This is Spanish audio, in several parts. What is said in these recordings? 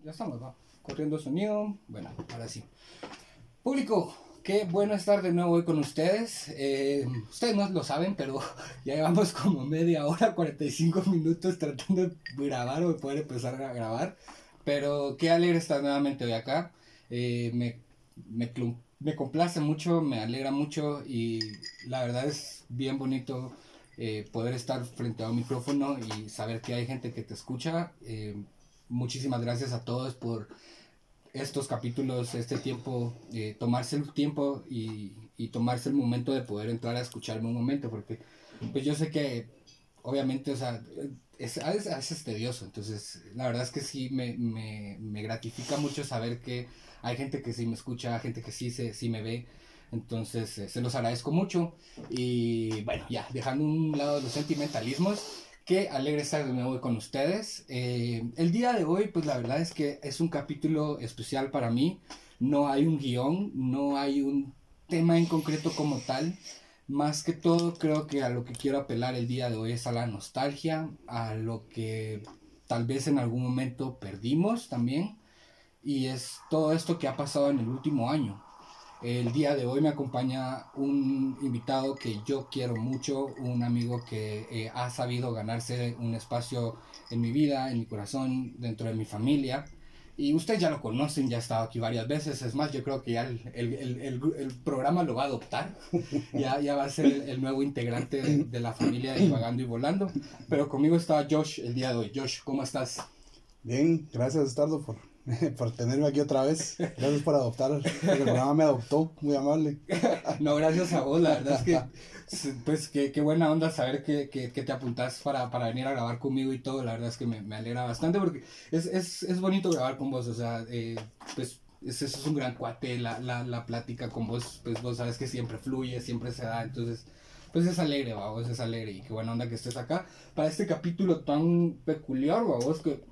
Ya estamos, va. Corriendo sonido. Bueno, ahora sí. Público, qué bueno estar de nuevo hoy con ustedes. Eh, ustedes no lo saben, pero ya llevamos como media hora, 45 minutos tratando de grabar o de poder empezar a grabar. Pero qué alegre estar nuevamente hoy acá. Eh, me, me, me complace mucho, me alegra mucho y la verdad es bien bonito eh, poder estar frente a un micrófono y saber que hay gente que te escucha. Muchísimas gracias a todos por estos capítulos, este tiempo, eh, tomarse el tiempo y, y tomarse el momento de poder entrar a escucharme un momento, porque pues yo sé que obviamente, o sea, es, a tedioso, entonces la verdad es que sí me, me, me gratifica mucho saber que hay gente que sí me escucha, gente que sí, se, sí me ve, entonces eh, se los agradezco mucho y bueno, ya, dejando un lado los sentimentalismos, Qué alegre estar de nuevo con ustedes. Eh, el día de hoy, pues la verdad es que es un capítulo especial para mí. No hay un guion, no hay un tema en concreto como tal. Más que todo, creo que a lo que quiero apelar el día de hoy es a la nostalgia, a lo que tal vez en algún momento perdimos también. Y es todo esto que ha pasado en el último año. El día de hoy me acompaña un invitado que yo quiero mucho, un amigo que eh, ha sabido ganarse un espacio en mi vida, en mi corazón, dentro de mi familia. Y ustedes ya lo conocen, ya ha estado aquí varias veces. Es más, yo creo que ya el, el, el, el, el programa lo va a adoptar. Ya, ya va a ser el, el nuevo integrante de, de, la familia de Vagando y Volando. Pero conmigo está Josh el día de hoy. Josh, ¿cómo estás? Bien, gracias, Estardo, por, por tenerme aquí otra vez. Gracias por adoptar. El programa me adoptó, muy amable. No, gracias a vos, la verdad es que, pues, qué, qué buena onda saber que, que, que, te apuntás para, para venir a grabar conmigo y todo. La verdad es que me, me alegra bastante porque es, es, es bonito grabar con vos, o sea, eh, pues, eso es un gran cuate, la, la, la plática con vos, pues vos sabes que siempre fluye, siempre se da, entonces pues es alegre, vos, es alegre y qué buena onda que estés acá para este capítulo tan peculiar, que, que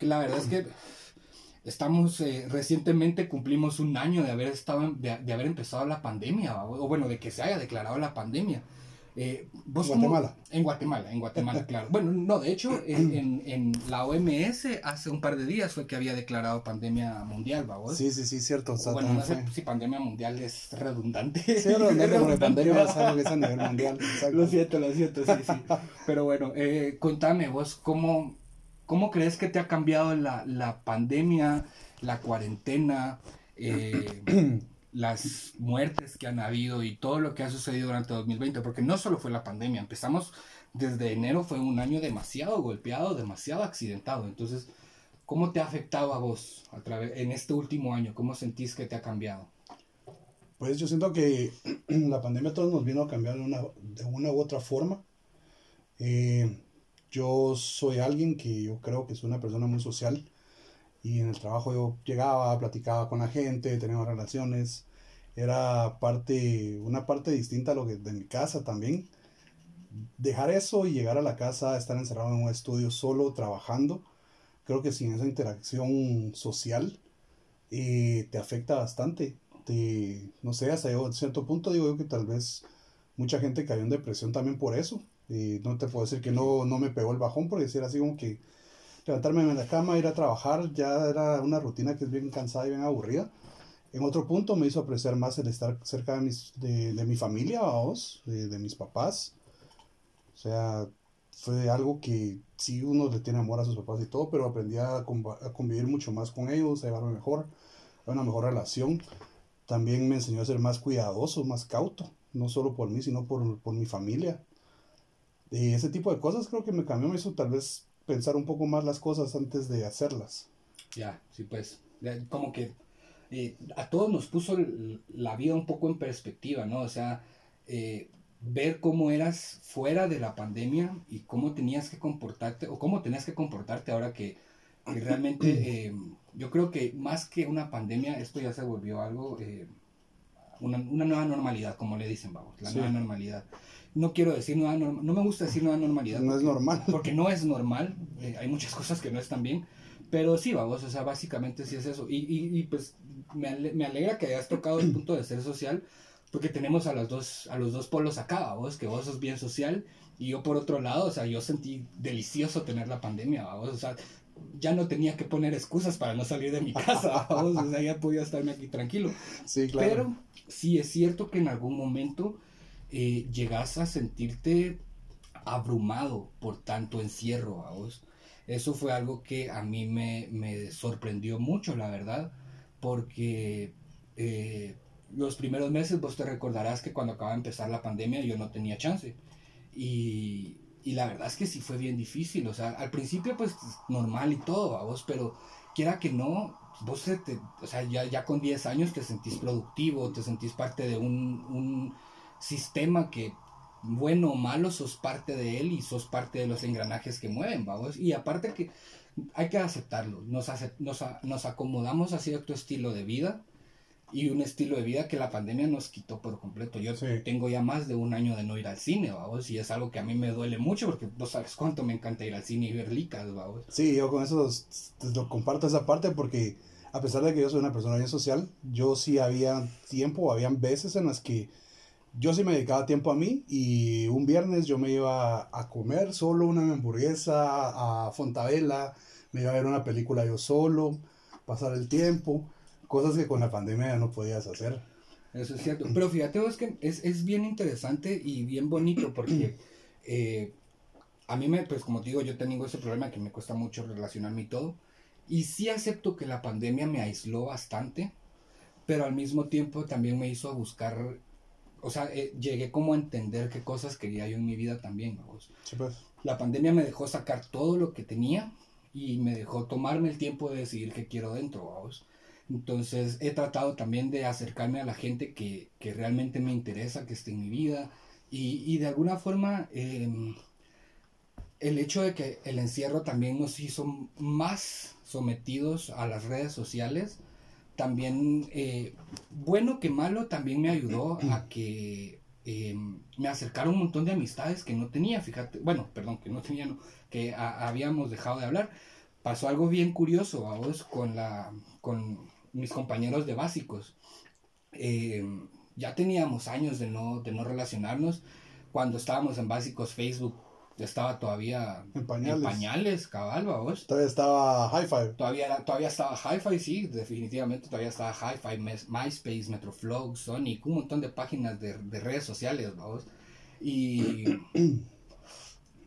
la verdad es que estamos eh, recientemente cumplimos un año de haber estado de, de haber empezado la pandemia o bueno de que se haya declarado la pandemia. Eh, ¿vos en Guatemala. Cómo? en Guatemala en Guatemala claro. Bueno no de hecho en, en, en, la OMS hace un par de días fue que había declarado pandemia mundial ¿vos? sí sí sí cierto o sea, bueno no sé si pandemia mundial es redundante. Sí es redundante porque pandemia es algo que es a nivel mundial exacto. lo siento lo siento sí sí. Pero bueno eh, contame vos cómo ¿Cómo crees que te ha cambiado la, la pandemia, la cuarentena, eh, las muertes que han habido y todo lo que ha sucedido durante 2020? Porque no solo fue la pandemia, empezamos desde enero, fue un año demasiado golpeado, demasiado accidentado. Entonces, ¿cómo te ha afectado a vos a través, en este último año? ¿Cómo sentís que te ha cambiado? Pues yo siento que la pandemia todos nos vino a cambiar de una, de una u otra forma. Eh, yo soy alguien que yo creo que es una persona muy social y en el trabajo yo llegaba, platicaba con la gente, teníamos relaciones, era parte, una parte distinta a lo que de mi casa también. Dejar eso y llegar a la casa, estar encerrado en un estudio solo, trabajando, creo que sin esa interacción social eh, te afecta bastante. Te, no sé, hasta yo, cierto punto digo yo que tal vez mucha gente cayó en depresión también por eso. Y no te puedo decir que no, no me pegó el bajón, porque si era así como que levantarme en la cama, ir a trabajar, ya era una rutina que es bien cansada y bien aburrida. En otro punto me hizo apreciar más el estar cerca de, mis, de, de mi familia, vamos, de, de, mis papás. O sea, fue algo que sí uno le tiene amor a sus papás y todo, pero aprendí a, a convivir mucho más con ellos, a llevarme mejor, a una mejor relación. También me enseñó a ser más cuidadoso, más cauto, no solo por mí, sino por, por mi familia. Y ese tipo de cosas creo que me cambió, me hizo tal vez pensar un poco más las cosas antes de hacerlas. Ya, sí, pues, como que eh, a todos nos puso la vida un poco en perspectiva, ¿no? O sea, eh, ver cómo eras fuera de la pandemia y cómo tenías que comportarte, o cómo tenías que comportarte ahora que, que realmente, eh, yo creo que más que una pandemia, esto ya se volvió algo, eh, una, una, nueva normalidad, como le dicen, vamos, la sí. nueva normalidad no quiero decir nueva no me gusta decir nueva normalidad. No porque, es normal. Porque no es normal, eh, hay muchas cosas que no están bien, pero sí, vamos, o sea, básicamente sí es eso. Y, y, y pues me, ale me, alegra que hayas tocado el punto de ser social, porque tenemos a los dos, a los dos polos acá, vos, que vos sos bien social, y yo por otro lado, o sea, yo sentí delicioso tener la pandemia, vos, o sea, ya no tenía que poner excusas para no salir de mi casa, o sea, ya podía estarme aquí tranquilo. Sí, claro. Pero sí es cierto que en algún momento eh, llegas a sentirte abrumado por tanto encierro, vos. Eso fue algo que a mí me, me sorprendió mucho, la verdad, porque eh, los primeros meses vos te recordarás que cuando acaba de empezar la pandemia yo no tenía chance. Y, y la verdad es que sí fue bien difícil, o sea, al principio pues normal y todo, vos, pero quiera que no, vos te, o sea, ya, ya con 10 años te sentís productivo, te sentís parte de un, un sistema que bueno o malo, sos parte de él y sos parte de los engranajes que mueven, vamos. Y aparte que hay que aceptarlo, nos, nos, nos acomodamos a cierto estilo de vida y un estilo de vida que la pandemia nos quitó por completo. Yo tengo ya más de un año de no ir al cine, vamos, y es algo que a mí me duele mucho porque no sabes cuánto me encanta ir al cine y ver licas, vamos. Sí, yo con eso lo comparto esa parte porque a pesar de que yo soy una persona bien social, yo sí había tiempo, habían veces en las que yo sí me dedicaba tiempo a mí y un viernes yo me iba a comer solo una hamburguesa a Fontavela, me iba a ver una película yo solo, pasar el tiempo, cosas que con la pandemia ya no podías hacer. Eso es cierto, pero fíjate vos que es, es bien interesante y bien bonito porque eh, a mí me, pues como te digo, yo tengo ese problema que me cuesta mucho relacionarme y todo, y sí acepto que la pandemia me aisló bastante, pero al mismo tiempo también me hizo buscar o sea, eh, llegué como a entender qué cosas quería yo en mi vida también, vamos. pues. La pandemia me dejó sacar todo lo que tenía y me dejó tomarme el tiempo de decidir qué quiero dentro, vamos. Entonces he tratado también de acercarme a la gente que, que realmente me interesa, que esté en mi vida y, y de alguna forma em, el hecho de que el encierro también nos hizo más sometidos a las redes sociales también, eh, bueno que malo, también me ayudó a que em, me acercaron un montón de amistades que no tenía, fíjate, bueno, perdón, que no tenía, que habíamos dejado de hablar. Pasó algo bien curioso, a vos, con, la, con mis compañeros de básicos. Em, ya teníamos años de no, de no relacionarnos. Cuando estábamos en básicos, Facebook estaba todavía en pañales, en pañales cabal, vos. Todavía estaba Hi-Fi. Todavía, todavía estaba Hi-Fi, sí, definitivamente todavía estaba Hi-Fi, MySpace, Metroflog, Sonic, un montón de páginas de, de redes sociales, vamos. Y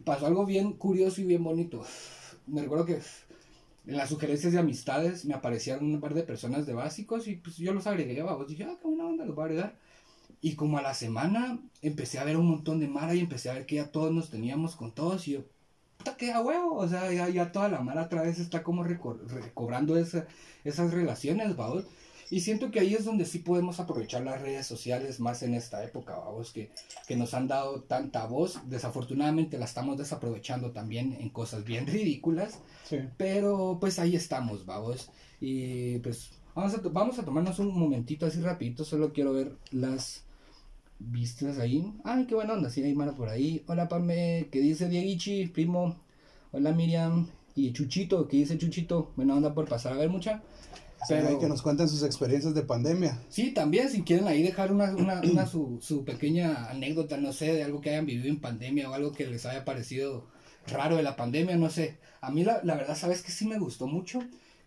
pasó algo bien curioso y bien bonito. Me recuerdo que en las sugerencias de amistades me aparecían un par de personas de básicos y pues yo los agregué, vamos. Dije, ah, qué buena onda, los voy a agregar. Y como a la semana empecé a ver un montón de Mara y empecé a ver que ya todos nos teníamos con todos y yo, puta, que a huevo, o sea, ya, ya, toda la Mara otra vez está como recobrando esa, esas relaciones, vamos. Y siento que ahí es donde sí podemos aprovechar las redes sociales más en esta época, vamos, que, que nos han dado tanta voz. Desafortunadamente la estamos desaprovechando también en cosas bien ridículas, sí. pero pues ahí estamos, vamos. Y pues vamos a, vamos a tomarnos un momentito así rapidito, solo quiero ver las vistas ahí. Ay, qué buena onda, sí, hay Mara por ahí. Hola, Pame, ¿qué dice Dieguichi, primo? Hola, Miriam. Y Chuchito, ¿qué dice Chuchito? Buena onda por pasar a ver mucha. Pero... que nos cuenten sus experiencias de pandemia. Sí, también, si quieren ahí dejar una, una, una su, su, pequeña anécdota, no sé, de algo que hayan vivido en pandemia o algo que les haya parecido raro de la pandemia, no sé. A mí la, la verdad, ¿sabes que Sí me gustó mucho,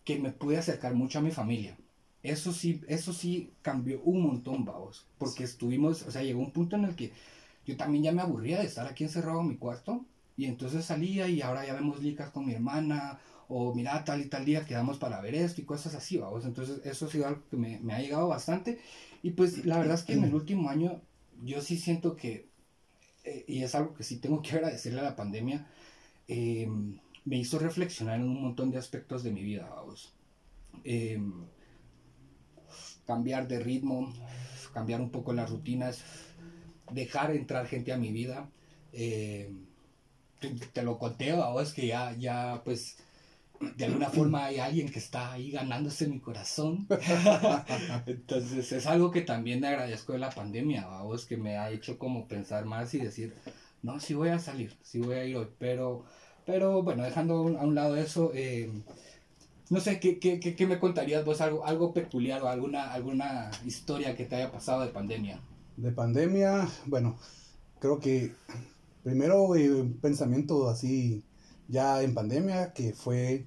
que me pude acercar mucho a mi familia. Eso sí, eso sí cambió un montón, vamos. Porque estuvimos, o sea, llegó un punto en el que yo también ya me aburría de estar aquí encerrado en mi cuarto. Y entonces salía y ahora ya vemos licas con mi hermana. O mira, tal y tal día quedamos para ver esto y cosas así, vamos. Entonces eso ha sido algo que me, ha llegado bastante. Y pues la verdad es que en el último año yo sí siento que, eh, y es algo que sí tengo que agradecerle a la pandemia, eh, me hizo reflexionar en un montón de aspectos de mi vida, vamos. Eh, cambiar de ritmo, cambiar un poco las rutinas, dejar entrar gente a mi vida. Eh, te, lo conté a vos que ya, ya, pues, de alguna forma hay alguien que está ahí ganándose mi corazón. Entonces es algo que también agradezco de la pandemia, vos que me ha hecho como pensar más y decir, no, sí voy a salir, sí voy a ir hoy, pero, pero bueno, dejando a un lado eso, eh, no sé, ¿qué, qué, qué, me contarías vos? Algo, algo peculiar o alguna, alguna historia que te haya pasado de pandemia. De pandemia, bueno, creo que primero eh, un pensamiento así ya en pandemia que fue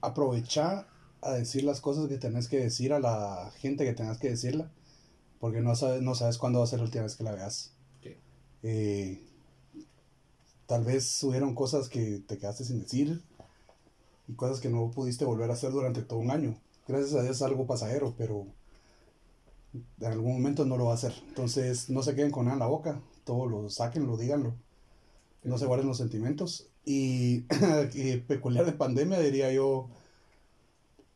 aprovecha a decir las cosas que tenés que decir a la gente que tengas que decirla, porque no sabes, no sabes cuándo va a ser la última vez que la veas. Eh, tal vez hubieron cosas que te quedaste sin decir y cosas que no pudiste volver a hacer durante todo un año. Gracias a Dios es algo pasajero, pero en algún momento no lo va a hacer. Entonces no se queden con nada en la boca, todo lo saquen, lo díganlo. No se guarden los sentimientos. Y, y peculiar de pandemia diría yo,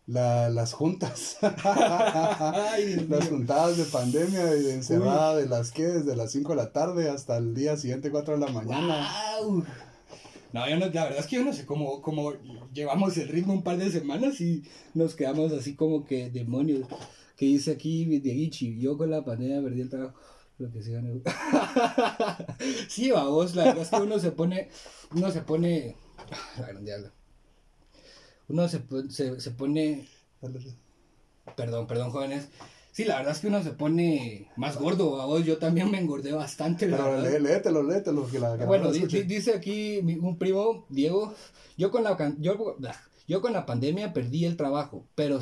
la, las juntas, las juntadas de pandemia y de encerrada de las que desde las 5 de la tarde hasta el día siguiente 4 de la mañana. No, yo no, la verdad es que yo no sé cómo, cómo llevamos el ritmo un par de semanas y nos quedamos así como que demonios. Que dice aquí Dieguichi, yo con la pandemia perdí el trabajo. Lo que sea. sí, vos, la verdad es que uno se pone, uno se pone, la grande uno se, se, se pone... Perdón, perdón, jóvenes. Sí, la verdad es que uno se pone más gordo. A vos yo también me engordé bastante. Pero léetelo, léetelo. Que la, bueno, dice aquí un primo, Diego, yo con, la, yo, yo con la pandemia perdí el trabajo, pero...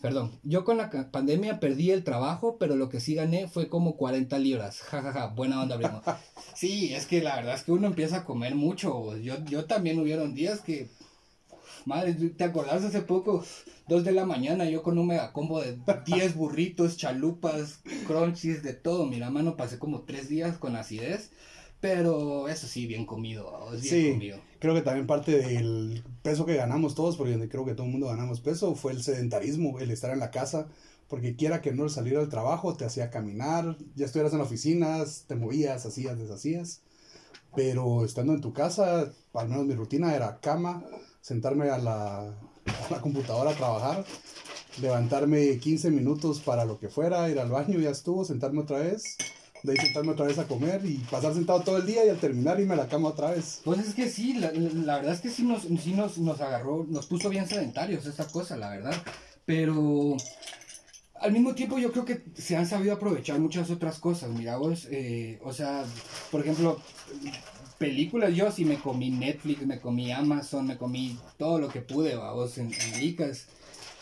Perdón, yo con la pandemia perdí el trabajo, pero lo que sí gané fue como 40 libras. Jajaja, ja, ja. buena onda, primo. Sí, es que la verdad es que uno empieza a comer mucho. Yo, yo también hubieron días que. Madre, ¿te acordás hace poco? Dos de la mañana, yo con un megacombo de 10 burritos, chalupas, crunchies, de todo. Mira, mano, pasé como tres días con acidez. Pero eso sí, bien comido. Bien sí, comido. creo que también parte del peso que ganamos todos, porque creo que todo el mundo ganamos peso, fue el sedentarismo, el estar en la casa porque quiera que no salir al trabajo, te hacía caminar, ya estuvieras en oficinas, te movías, hacías, deshacías, pero estando en tu casa, al menos mi rutina era cama, sentarme a la, a la computadora a trabajar, levantarme 15 minutos para lo que fuera, ir al baño, ya estuvo, sentarme otra vez, de ahí sentarme otra vez a comer y pasar sentado todo el día y al terminar irme a la cama otra vez. Pues es que sí, la, la verdad es que sí nos, sí nos, nos agarró, nos puso bien sedentarios esa cosa, la verdad. Pero al mismo tiempo yo creo que se han sabido aprovechar muchas otras cosas, mira vos, eh, o sea, por ejemplo, películas, yo sí me comí Netflix, me comí Amazon, me comí todo lo que pude, vos, en, en Licas.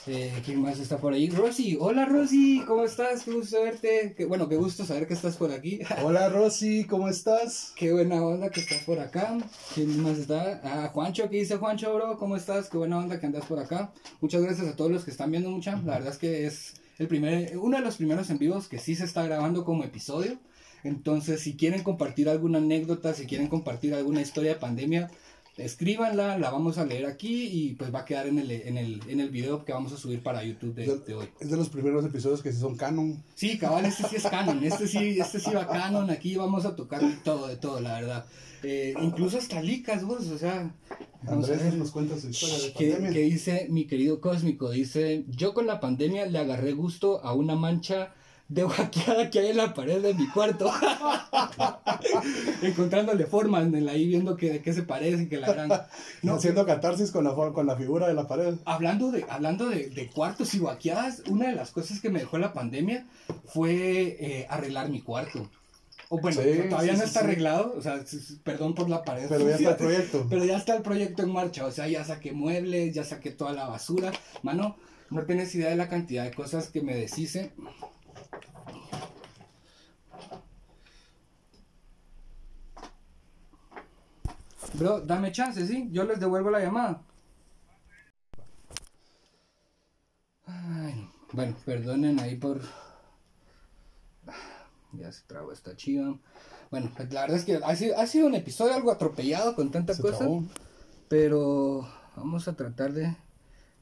Eh, ¿Quién más está por ahí? Rosy, hola Rosy, ¿cómo estás? Qué gusto verte. Qué, bueno, qué gusto saber que estás por aquí. Hola Rosy, ¿cómo estás? Qué buena onda que estás por acá. ¿Quién más está? Ah, Juancho, ¿qué dice Juancho, bro? ¿Cómo estás? Qué buena onda que andas por acá. Muchas gracias a todos los que están viendo mucha. La verdad es que es el primer, uno de los primeros en vivos que sí se está grabando como episodio. Entonces, si quieren compartir alguna anécdota, si quieren compartir alguna historia de pandemia, escríbanla, la vamos a leer aquí y pues va a quedar en el, en el, en el video que vamos a subir para YouTube de, hoy. Es de los primeros episodios que sí son canon. Sí, cabal, este sí es canon, este sí, este sí va canon, aquí vamos a tocar todo, de todo, la verdad. Eh, incluso hasta licas, vos, o sea... Andrés nos cuenta su historia de pandemia. Que dice mi querido Cósmico, dice, yo con la pandemia le agarré gusto a una mancha de guaqueada que hay en la pared de mi cuarto. Encontrándole formas en ahí, viendo que, de qué se parece, que la gran... No, Haciendo catarsis con la, con la figura de la pared. Hablando, de, hablando de, de cuartos y guaqueadas, una de las cosas que me dejó la pandemia fue eh, arreglar mi cuarto. O bueno, todavía no está arreglado, o sea, perdón por la pared. Pero ya está el proyecto. Pero ya está el proyecto en marcha, o sea, ya saqué muebles, ya saqué toda la basura. Mano, no tienes idea de la cantidad de cosas que me deshice. Bro, dame chance, ¿sí? Yo les devuelvo la llamada. Ay, bueno, perdonen ahí por... Ya se trabó esta chiva. Bueno, pues, la verdad es que ha sido, ha sido un episodio algo atropellado con tanta cosa. Pero vamos a tratar de,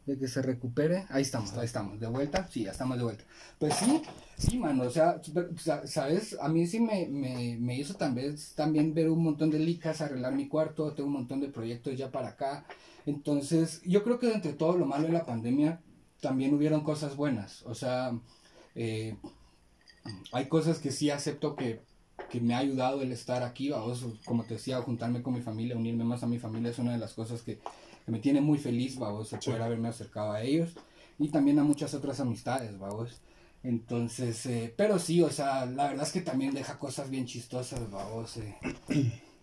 de que se recupere. Ahí estamos, ahí estamos. ¿De vuelta? Sí, ya estamos de vuelta. Pues sí, sí, mano. O sea, ¿sabes? A mí sí me, me, me hizo también, también ver un montón de licas, arreglar mi cuarto. Tengo un montón de proyectos ya para acá. Entonces, yo creo que entre todo lo malo de la pandemia, también hubieron cosas buenas. O sea, eh, hay cosas que sí acepto que, que me ha ayudado el estar aquí, vamos, como te decía, juntarme con mi familia, unirme más a mi familia es una de las cosas que, que me tiene muy feliz, vamos, el poder haberme acercado a ellos y también a muchas otras amistades, vamos. Entonces, eh, pero sí, o sea, la verdad es que también deja cosas bien chistosas, vamos. Eh.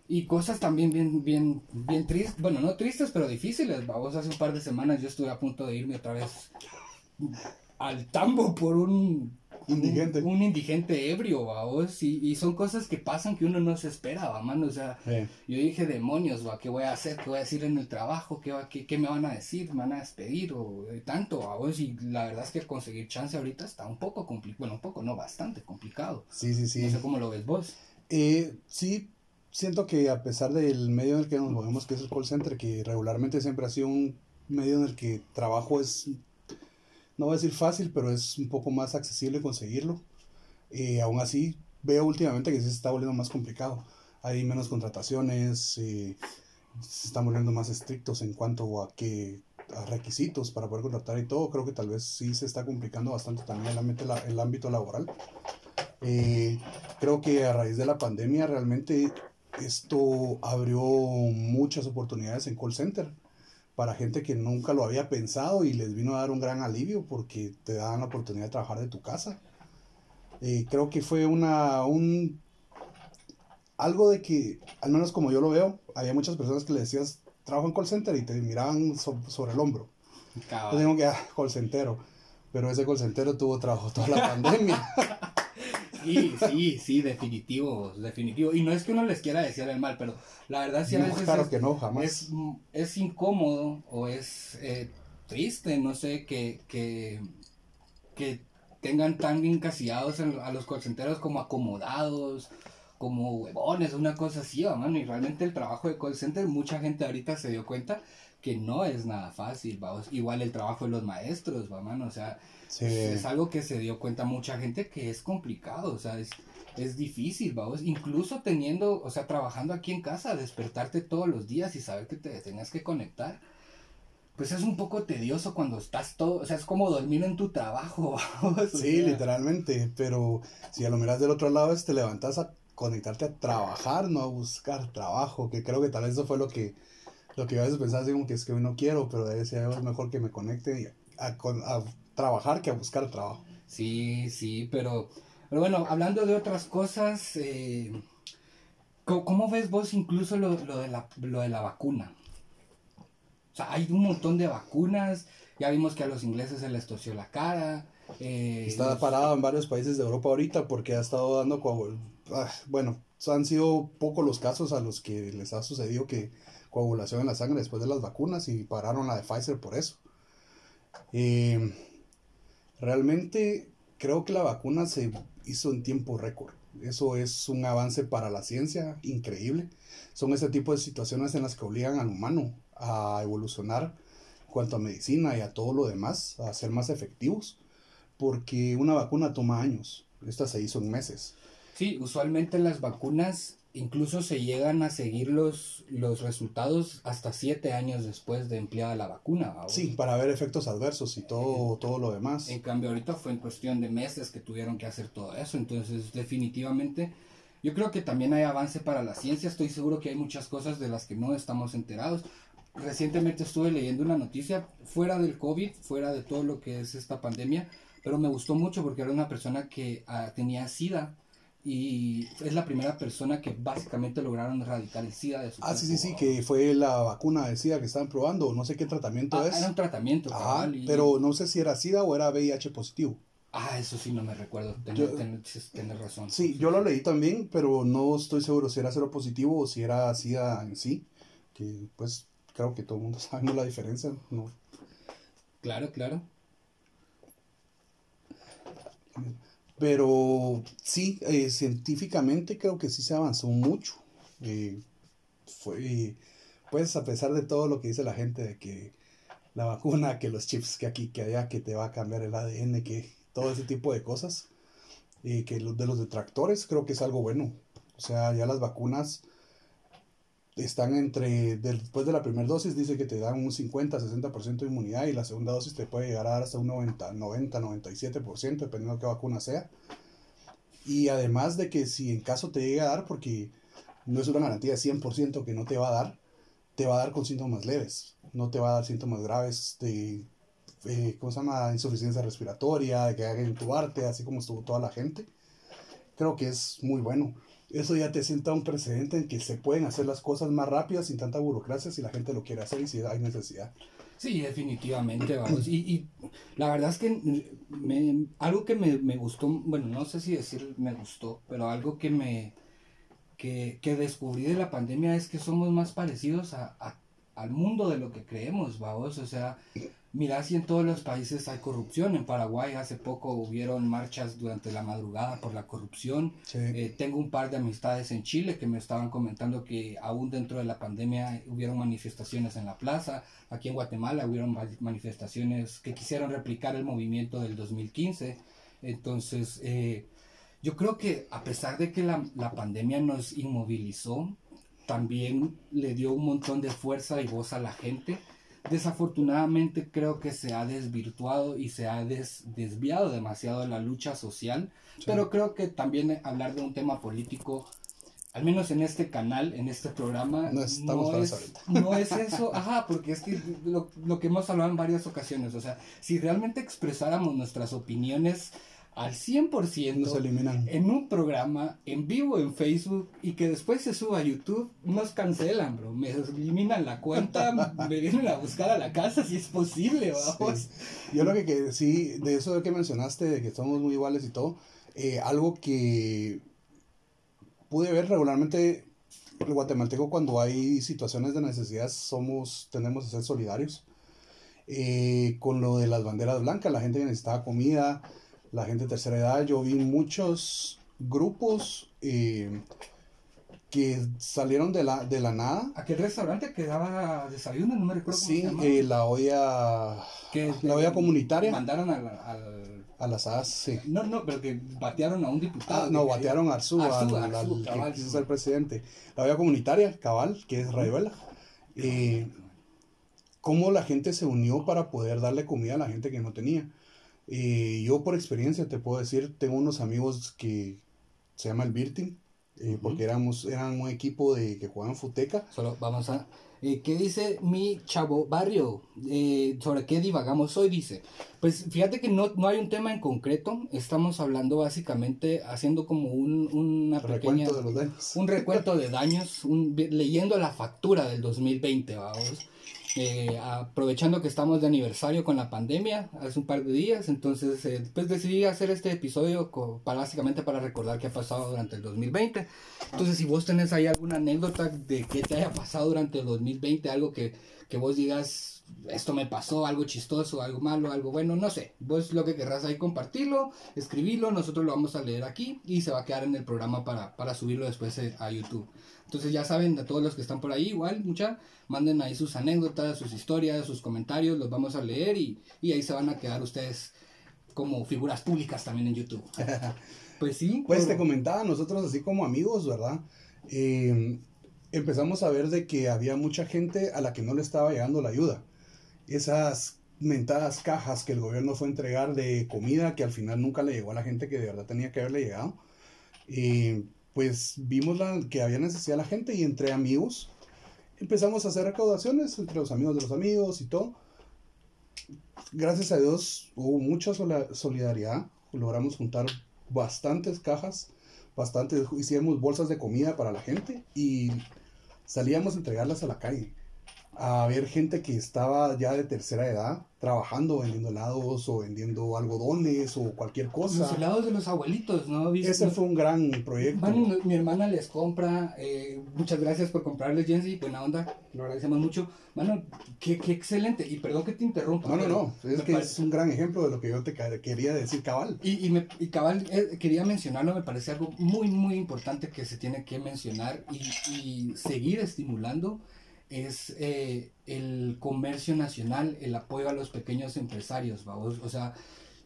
Y cosas también bien, bien, bien tristes, bueno, no tristes, pero difíciles. Vamos, hace un par de semanas yo estuve a punto de irme otra vez al tambo por un Indigente. Un, indigente ebrio, vamos. Y, y, son cosas que pasan que uno no se espera, mano. O sea, Sí. yo dije, demonios, va, ¿qué voy a hacer? ¿Qué voy a decir en el trabajo? ¿Qué, va- qué, qué me van a decir? ¿Me van a despedir? O eh, tanto, vamos. Y la verdad es que conseguir chance ahorita está un poco complicado. Bueno, un poco, no, bastante complicado. Sí, sí, sí. No sé cómo lo ves vos. Eh, sí, siento que a pesar del medio en el que nos movemos, que es el call center, que regularmente siempre ha sido un medio en el que trabajo es, no voy a decir fácil, pero es un poco más accesible conseguirlo. Eh, aún así, veo últimamente que se está volviendo más complicado. Hay menos contrataciones, eh, se están volviendo más estrictos en cuanto a que a requisitos para poder contratar y todo. Creo que tal vez sí se está complicando bastante también el el ámbito laboral. Eh, creo que a raíz de la pandemia realmente esto abrió muchas oportunidades en call center para gente que nunca lo había pensado y les vino a dar un gran alivio porque te dan la oportunidad de trabajar de tu casa. Eh, creo que fue una un algo de que, al menos como yo lo veo, había muchas personas que le decías trabajo en call center y te miraban so- sobre el hombro. Yo digo que ah, call centero, pero ese call centero tuvo trabajo toda la pandemia. Sí, sí, sí, definitivo, definitivo. Y no es que uno les quiera decir el mal, pero la verdad sí a No, veces claro es, que no, jamás. es, es incómodo o es eh, triste, no sé, que, que, que tengan tan encasillados en- a los callcenteros como acomodados, como huevones, una cosa así, mano. Y realmente el trabajo de call center, mucha gente ahorita se dio cuenta que no es nada fácil, vamos. Igual el trabajo de los maestros, va, mano. O sea, Sí. es algo que se dio cuenta mucha gente que es complicado, o sea, es, es difícil, vamos, incluso teniendo, o sea, trabajando aquí en casa, despertarte todos los días y saber que te tengas que conectar, pues es un poco tedioso cuando estás todo, o sea, es como dormir en tu trabajo, vamos, o Sí, sea, literalmente, pero si a lo miras del otro lado es te levantas a conectarte a trabajar, no a buscar trabajo, que creo que tal vez eso fue lo que, lo que a veces pensaba, así como que es que hoy no quiero, pero decía, es mejor que me conecte a, con- a trabajar que a buscar trabajo. Sí, sí, pero, pero bueno, hablando de otras cosas, eh, ¿cómo, cómo ves vos incluso lo, lo de la, lo de la vacuna? O sea, hay un montón de vacunas, ya vimos que a los ingleses se les torció la cara. eh, Está los- parado en varios países de Europa ahorita porque ha estado dando, ah, bueno, han sido pocos los casos a los que les ha sucedido que coagulación en la sangre después de las vacunas y pararon la de Pfizer por eso. Eh, realmente creo que la vacuna se hizo en tiempo récord. Eso es un avance para la ciencia increíble. Son ese tipo de situaciones en las que obligan al humano a evolucionar en cuanto a medicina y a todo lo demás, a ser más efectivos porque una vacuna toma años. Esta se hizo en meses. Sí, usualmente las vacunas incluso se llegan a seguir los, los resultados hasta siete años después de empleada la vacuna. ¿va? Sí, para ver efectos adversos y todo, todo lo demás. En cambio, ahorita fue en cuestión de meses que tuvieron que hacer todo eso. Entonces, definitivamente, yo creo que también hay avance para la ciencia. Estoy seguro que hay muchas cosas de las que no estamos enterados. Recientemente estuve leyendo una noticia fuera del COVID, fuera de todo lo que es esta pandemia, pero me gustó mucho porque era una persona que ah, tenía SIDA y es la primera persona que básicamente lograron erradicar el SIDA de su Ah, sí, sí, sí, que fue la vacuna de SIDA que estaban probando, no sé qué tratamiento Ah, es. era un tratamiento, Ajá, y- pero no sé si era SIDA o era VIH positivo. Ah, eso sí no me recuerdo. Tienes razón. Sí, yo lo leí también, pero no estoy seguro si era cero positivo o si era SIDA en sí, que pues creo que todo el mundo sabemos la diferencia, ¿no? Claro, claro. Pero sí, eh, científicamente creo que sí se avanzó mucho. Eh, fue, pues a pesar de todo lo que dice la gente de que la vacuna, que los chips, que aquí, que allá, que te va a cambiar el ADN, que todo ese tipo de cosas, y que los de los detractores creo que es algo bueno. O sea, ya las vacunas están entre, después de la primera dosis dice que te dan un 50-60% de inmunidad y la segunda dosis te puede llegar a dar hasta un 90, 90, 97%, dependiendo de qué vacuna sea. Y además de que si en caso te llegue a dar, porque no es una garantía de 100% que no te va a dar, te va a dar con síntomas leves, no te va a dar síntomas graves de, eh, ¿cómo se llama? Insuficiencia respiratoria, de que haga intubarte, así como estuvo toda la gente. Creo que es muy bueno. Eso ya te sienta un precedente en que se pueden hacer las cosas más rápidas sin tanta burocracia si la gente lo quiere hacer y si hay necesidad. Sí, definitivamente, vamos. Y, y la verdad es que me, algo que me, me, gustó, bueno, no sé si decir me gustó, pero algo que me que, que descubrí de la pandemia es que somos más parecidos a, a, al mundo de lo que creemos, vamos. O sea, Mira, si en todos los países hay corrupción. En Paraguay hace poco hubieron marchas durante la madrugada por la corrupción. Eh, tengo un par de amistades en Chile que me estaban comentando que aún dentro de la pandemia hubieron manifestaciones en la plaza. Aquí en Guatemala hubieron manifestaciones que quisieron replicar el movimiento del 2015. Entonces, eh, yo creo que a pesar de que la, la pandemia nos inmovilizó, también le dio un montón de fuerza y voz a la gente desafortunadamente creo que se ha desvirtuado y se ha desviado demasiado la lucha social, pero creo que también hablar de un tema político, al menos en este canal, en este programa, no, es, no es, eso, ajá, porque es que lo, lo que hemos hablado en varias ocasiones, o sea, si realmente expresáramos nuestras opiniones, al 100% nos eliminan. en un programa en vivo en Facebook y que después se suba a YouTube, nos cancelan, bro. Me eliminan la cuenta, me vienen a buscar a la casa si es posible, vamos. Yo lo que, que sí, de eso que mencionaste, de que somos muy iguales y todo, eh, algo que pude ver regularmente el guatemalteco cuando hay situaciones de necesidad somos, tenemos que ser solidarios. Eh, con lo de las banderas blancas, la gente que necesitaba comida, la gente de tercera edad. Yo vi muchos grupos eh, que salieron de la, de la nada. Aquel restaurante que daba desayuno, no me recuerdo sí, eh, la olla, la olla comunitaria. Mandaron al, al a las AS, sí. No, no, pero que batearon a un diputado. Ah, no, batearon a Arzu, al, al, cabal, que el presidente. La olla comunitaria, cabal, que es Rayuela. Eh, cómo la gente se unió para poder darle comida a la gente que no tenía. Y yo por experiencia te puedo decir, tengo unos amigos que se llama el Virtin, eh, porque éramos, eran un equipo de que jugaban futeca. Solo vamos a... Eh, ¿Qué dice mi chavo barrio? Eh, ¿Sobre qué divagamos hoy? Dice, pues fíjate que no, no hay un tema en concreto, estamos hablando básicamente, haciendo como un, una pequeña... Recuento de los daños. Un recuento de daños, un, leyendo la factura del 2020, vamos. Eh, aprovechando que estamos de aniversario con la pandemia, hace un par de días, entonces eh, pues decidí hacer este episodio para, básicamente para recordar qué ha pasado durante el 2020. Entonces si vos tenés ahí alguna anécdota de qué te haya pasado durante el 2020, algo que, que vos digas, esto me pasó, algo chistoso, algo malo, algo bueno, no sé, vos lo que querrás ahí compartirlo, escribirlo, nosotros lo vamos a leer aquí y se va a quedar en el programa para, para subirlo después eh, a YouTube. Entonces ya saben, a todos los que están por ahí, igual, mucha, manden ahí sus anécdotas, sus historias, sus comentarios, los vamos a leer y, y ahí se van a quedar ustedes como figuras públicas también en YouTube. pues sí. Pues te comentaba, nosotros así como amigos, ¿verdad? Eh, empezamos a ver de que había mucha gente a la que no le estaba llegando la ayuda. Esas mentadas cajas que el gobierno fue a entregar de comida que al final nunca le llegó a la gente que de verdad tenía que haberle llegado. Y pues vimos la, que había necesidad la gente y entre amigos empezamos a hacer recaudaciones entre los amigos de los amigos y todo. Gracias a Dios hubo mucha solidaridad, logramos juntar bastantes cajas, bastantes, hicimos bolsas de comida para la gente y salíamos a entregarlas a la calle a ver gente que estaba ya de tercera edad trabajando, vendiendo helados o vendiendo algodones o cualquier cosa. Los helados de los abuelitos, ¿no? Ese fue un gran proyecto. mi hermana les compra, eh, muchas gracias por comprarles, Jensi, buena onda, lo agradecemos mucho. Mano, qué, qué excelente, y perdón que te interrumpa. No, no, no, es que es un gran ejemplo de lo que yo te quería decir, cabal. Y, y, me, y cabal, eh, quería mencionarlo, me parece algo muy, muy importante que se tiene que mencionar y, y seguir estimulando es eh, el comercio nacional, el apoyo a los pequeños empresarios, vamos. O sea,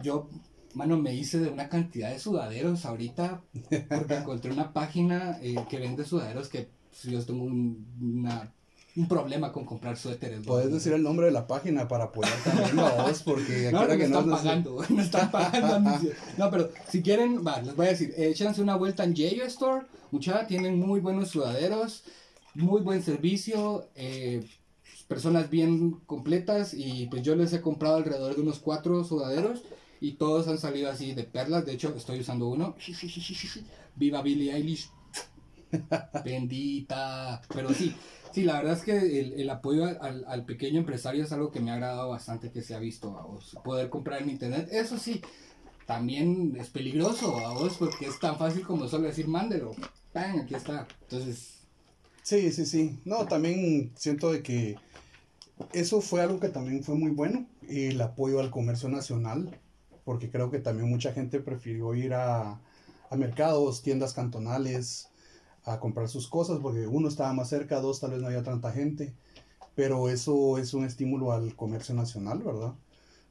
yo, mano, me hice de una cantidad de sudaderos ahorita porque encontré una página eh, que vende sudaderos que si yo tengo un, una, un problema con comprar suéteres. Puedes decir el nombre de la página para poder también a vos, porque no, que no están pagando, no están pagando. no, pero si quieren, va, les voy a decir, échense una vuelta en Jayo Store, mucha, tienen muy buenos sudaderos muy buen servicio, eh, personas bien completas y pues yo les he comprado alrededor de unos cuatro sudaderos y todos han salido así de perlas, de hecho estoy usando uno, viva Billie Eilish, Bendita. Pero sí, sí, la verdad es que el, apoyo al, al, pequeño empresario es algo que me ha agradado bastante que se ha visto, vos. Poder comprar en internet, eso sí, también es peligroso, a vos, porque es tan fácil como solo decir, mándelo. ¡Pam! Aquí está. Entonces. Sí, sí, sí. No, también siento de que eso fue algo que también fue muy bueno, el apoyo al comercio nacional, porque creo que también mucha gente prefirió ir a, a mercados, tiendas cantonales, a comprar sus cosas, porque uno estaba más cerca, dos tal vez no había tanta gente, pero eso es un estímulo al comercio nacional, ¿verdad?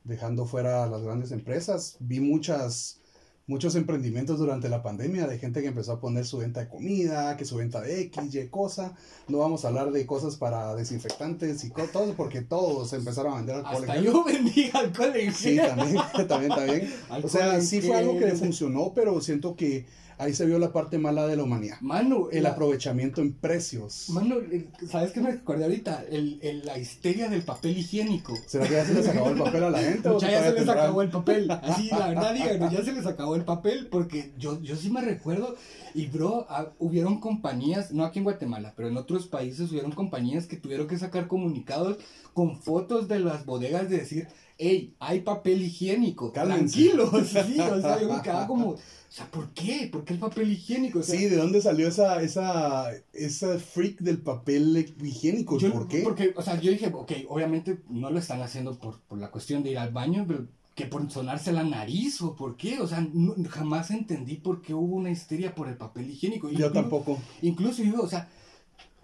Dejando fuera las grandes empresas, vi muchas muchos emprendimientos durante la pandemia de gente que empezó a poner su venta de comida, que su venta de X, Y cosa. No vamos a hablar de cosas para desinfectantes y todo, porque todos empezaron a vender alcohol. Hasta yo vendí alcohol Sí, también, también, también. o sea, sí fue algo que le funcionó, pero siento que ahí se vio la parte mala de la humanidad. Mano, el aprovechamiento en precios. Mano, ¿sabes qué me acordé ahorita? El, el, la histeria del papel higiénico. ¿Será que ya se les acabó el papel a la gente? ya, ya se les acabó el papel. Así, la verdad, díganos, ya se les acabó el papel porque yo, yo sí me recuerdo y bro, ah, hubieron compañías, no aquí en Guatemala, pero en otros países hubieron compañías que tuvieron que sacar comunicados con fotos de las bodegas de decir, hey, hay papel higiénico, tranquilos, sí, o sea, yo me quedaba como o sea, ¿por qué? ¿Por qué el papel higiénico? sí, ¿de dónde salió esa, esa, esa freak del papel higiénico? ¿Por qué? Porque, o sea, yo dije, ok, obviamente no lo están haciendo por, por la cuestión de ir al baño, pero que por sonarse la nariz o por qué. O sea, jamás entendí por qué hubo una histeria por el papel higiénico. Yo tampoco. Incluso yo, o sea,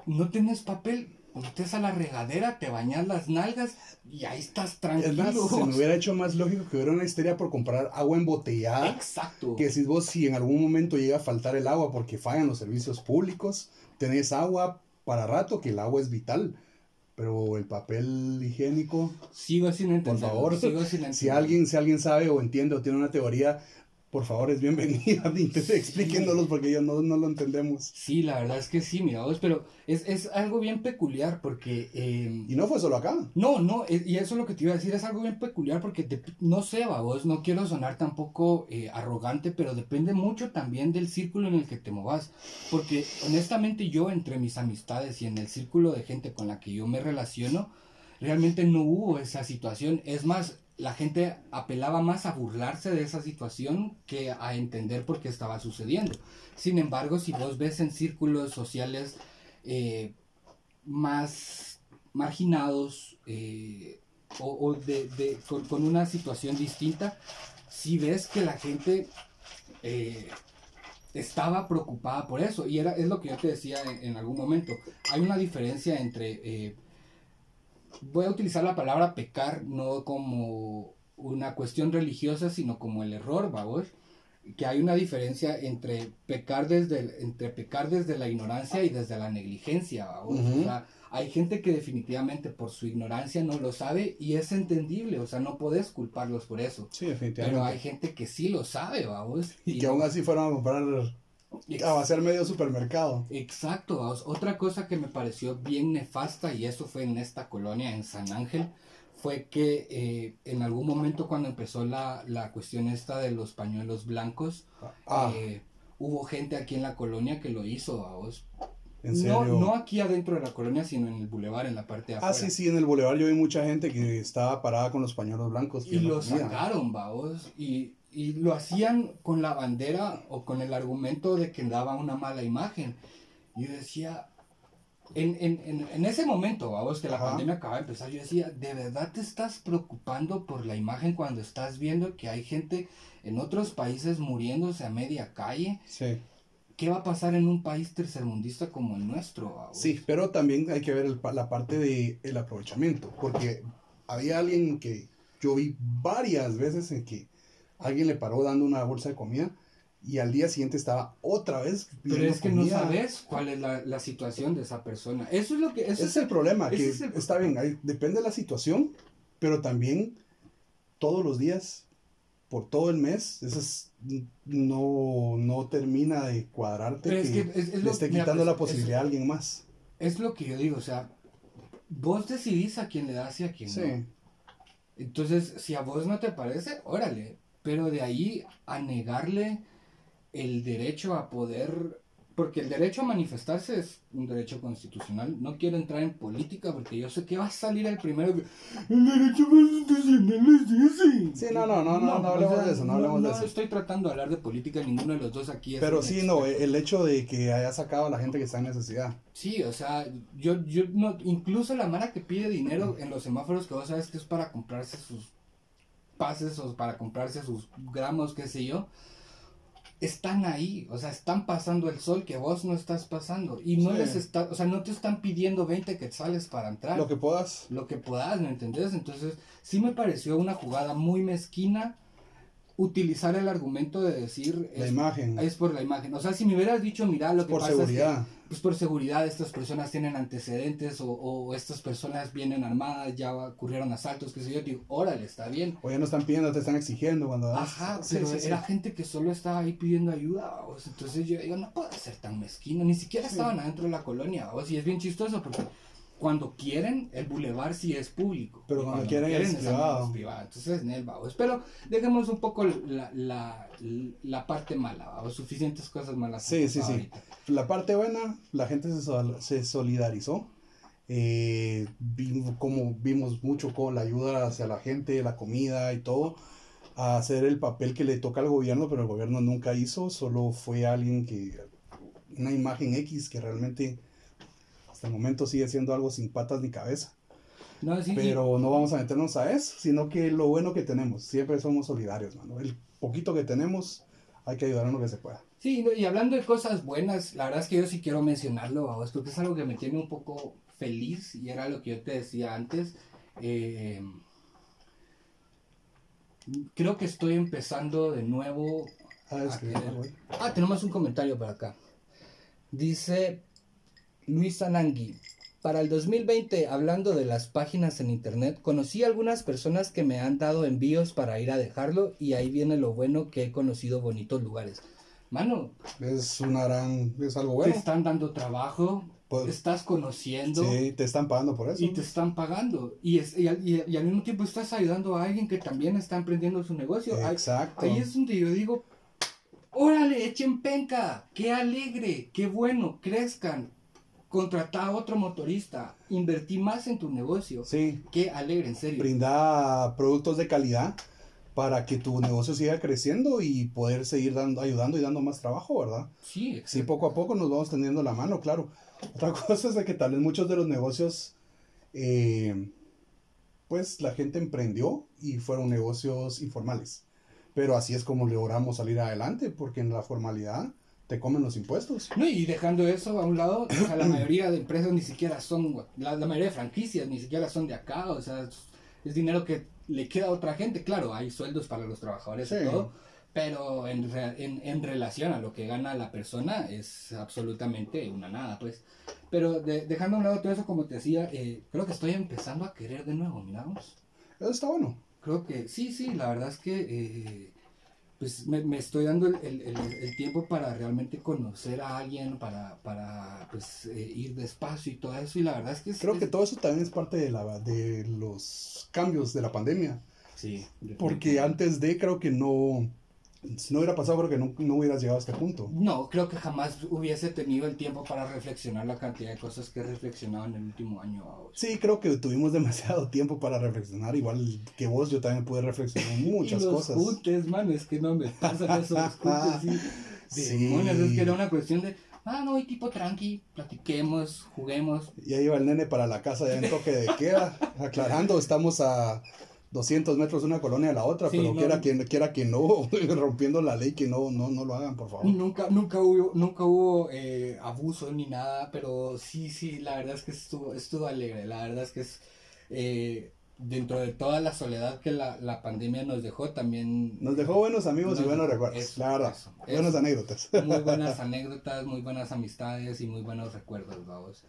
no tenés papel, metes a la regadera, te bañas las nalgas y ahí estás tranquilo. se me hubiera hecho más lógico que hubiera una histeria por comprar agua embotellada. Exacto. Que si vos, si en algún momento llega a faltar el agua porque fallan los servicios públicos, tenés agua para rato, que el agua es vital. Pero el papel higiénico. Sigo sin entender. Por favor, sigo sin entender. Si alguien, si alguien sabe o entiende o tiene una teoría, por favor, es bienvenida. Explíquenos porque yo no, no, lo entendemos. Sí, la verdad es que sí, mira vos, pero es, es algo bien peculiar porque... Eh, y no fue solo acá. No, no, y eso es lo que te iba a decir, es algo bien peculiar porque no sé, vos, no quiero sonar tampoco eh, arrogante, pero depende mucho también del círculo en el que te movas. Porque honestamente yo entre mis amistades y en el círculo de gente con la que yo me relaciono, realmente no hubo esa situación. Es más, la gente apelaba más a burlarse de esa situación que a entender por qué estaba sucediendo. Sin embargo, si vos ves en círculos sociales eh, más marginados eh, o, con, una situación distinta, si ves que la gente eh, estaba preocupada por eso. Y era, es lo que yo te decía en, en algún momento. Hay una diferencia entre voy a utilizar la palabra pecar no como una cuestión religiosa, sino como el error, vamos, que hay una diferencia entre pecar desde, entre pecar desde la ignorancia y desde la negligencia, vamos. o sea, hay gente que definitivamente por su ignorancia no lo sabe y es entendible, o sea, no puedes culparlos por eso. Sí, definitivamente. Pero hay gente que sí lo sabe, vamos. Y, que aún así fueron a comprar a hacer medio supermercado. Exacto. Otra cosa que me pareció bien nefasta, y eso fue en esta colonia, en San Ángel, fue que eh, en algún momento cuando empezó la, la, cuestión esta de los pañuelos blancos, ah. eh, hubo gente aquí en la colonia que lo hizo, vos. ¿En serio? No, no aquí adentro de la colonia, sino en el bulevar, en la parte de afuera. Ah, sí, sí, en el bulevar yo vi mucha gente que estaba parada con los pañuelos blancos. Y los sacaron, vos. Y y lo hacían con la bandera o con el argumento de que daba una mala imagen. Yo decía, en, en, en, ese momento, vamos, que la pandemia acaba de empezar, yo decía, ¿de verdad te estás preocupando por la imagen cuando estás viendo que hay gente en otros países muriéndose a media calle? Sí. ¿Qué va a pasar en un país tercermundista como el nuestro? Sí, pero también hay que ver la parte del el aprovechamiento, porque había alguien que yo vi varias veces en que alguien le paró dando una bolsa de comida y al día siguiente estaba otra vez pero es que no sabes cuál es la, situación de esa persona. Eso es lo que ese es, el problema que está bien depende de la situación pero también todos los días por todo el mes eso es, no, no termina de cuadrarte que, le esté quitando la posibilidad a alguien más. Es lo que yo digo o sea vos decidís a quién le das y a quién no. Entonces si a vos no te parece órale pero de ahí a negarle el derecho a poder porque el derecho a manifestarse es un derecho constitucional. No quiero entrar en política porque yo sé que va a salir el primero que el derecho constitucional es ese. Sí, no, no, no, no, no hablemos de eso, no hablemos de eso. No estoy tratando de hablar de política, ninguno de los dos aquí es Pero sí, no, experto. el hecho de que haya sacado a la gente que está en necesidad. Sí, o sea, yo, yo no, incluso la mara que pide dinero en los semáforos que vos sabes que es para comprarse sus pases o para comprarse sus gramos, qué sé yo, están ahí, o sea, están pasando el sol que vos no estás pasando y no Sí. les está, o sea, no te están pidiendo 20 quetzales para entrar. Lo que puedas. lo que puedas, ¿me entendés? Entonces, sí me pareció una jugada muy mezquina utilizar el argumento de decir La es, imagen. es por la imagen. O sea, si me hubieras dicho, mira, lo que Por pasa seguridad. es que pues por seguridad estas personas tienen antecedentes o, o estas personas vienen armadas, ya ocurrieron asaltos, qué sé yo, digo, órale, está bien. O ya no están pidiendo, te están exigiendo cuando. Ajá, pero sí, sí. era gente que solo estaba ahí pidiendo ayuda, o sea, entonces yo digo, no puede ser tan mezquino, ni siquiera estaban adentro de la colonia, o y es bien chistoso porque cuando quieren, el bulevar sí es público. Pero cuando quieren es privado. Entonces, Nel, vamos. Pero dejemos un poco la, la, la parte mala, vamos, suficientes cosas malas. Sí, sí, sí. ahorita. La parte buena, la gente se, sol- se solidarizó. Eh, vimos, como vimos mucho con la ayuda hacia la gente, la comida y todo, a hacer el papel que le toca al gobierno, pero el gobierno nunca hizo, solo fue alguien que, una imagen X que realmente hasta el momento sigue siendo algo sin patas ni cabeza. No, sí, Pero no vamos a meternos a eso, sino que lo bueno que tenemos, siempre somos solidarios, mano. El poquito que tenemos, hay que ayudar en lo que se pueda. Sí, y hablando de cosas buenas, la verdad es que yo sí quiero mencionarlo, vamos, porque es algo que me tiene un poco feliz y era lo que yo te decía antes. eh, creo que estoy empezando de nuevo Ah, a que- querer-. Ah, tenemos un comentario por acá. Dice Luis Anangui. Para el 2020, hablando de las páginas en internet, conocí algunas personas que me han dado envíos para ir a dejarlo y ahí viene lo bueno que he conocido bonitos lugares. Mano, Es una gran, es algo te bueno. están dando trabajo, Pues- estás conociendo Sí, te están pagando por eso. y te están pagando. Y, es, y, al- y- y al mismo tiempo estás ayudando a alguien que también está emprendiendo su negocio. Ahí- Exacto. Ahí es donde yo digo, órale, echen penca, qué alegre, qué bueno, crezcan, contratá a otro motorista, invertí más en tu negocio, Sí, qué alegre, en serio. brinda productos de calidad para que tu negocio siga creciendo y poder seguir dando, ayudando y dando más trabajo, ¿verdad? Sí, Sí, exacto. poco a poco nos vamos tendiendo la mano, claro. Otra cosa es de que tal vez muchos de los negocios, eh, pues la gente emprendió y fueron negocios informales. Pero así es como logramos salir adelante, porque en la formalidad te comen los impuestos. No, y dejando eso a un lado, o sea, la mayoría de empresas ni siquiera son, la, la mayoría de franquicias ni siquiera son de acá, o sea, es, es dinero que le queda a otra gente, claro, hay sueldos para los trabajadores Sí. y todo, pero en, en, en relación a lo que gana la persona es absolutamente una nada, pues. Pero de- dejando a un lado todo eso, como te decía, eh, creo que estoy empezando a querer de nuevo, miramos. Eso está bueno. Creo que sí, sí, la verdad es que eh, pues me, me estoy dando el, el- el- el tiempo para realmente conocer a alguien, para, para pues eh, ir despacio y todo eso. Y la verdad es que es- Creo que es- todo eso también es parte de, la, de los cambios de la pandemia. Sí, Porque antes de, creo que no, si no hubiera pasado, creo que no, no hubieras llegado a este punto. No, creo que jamás hubiese tenido el tiempo para reflexionar la cantidad de cosas que he reflexionado en el último año. ahora. Sí, creo que tuvimos demasiado tiempo para reflexionar, igual que vos, yo también pude reflexionar muchas y los cosas. juntes, mano, es que no me pasan esos juntes, sí. Sí. Demonios, es que era una cuestión de, ah, no, y tipo tranqui, platiquemos, juguemos, Ya iba el nene para la casa ya en toque de queda, aclarando, estamos a 200 metros de una colonia a la otra, Sí, pero no. quiera quien quiera que no, rompiendo la ley, que no, no, no lo hagan, por favor. Nunca, nunca hubo, nunca hubo eh, abuso ni nada, pero sí, sí, la verdad es que estuvo, estuvo alegre, la verdad es que es, eh, dentro de toda la soledad que la, la pandemia nos dejó, también... Nos dejó buenos amigos y Nos buenos recuerdos, eso, la verdad. eso, buenas eso. anécdotas. Muy buenas anécdotas, muy buenas amistades y muy buenos recuerdos, vamos.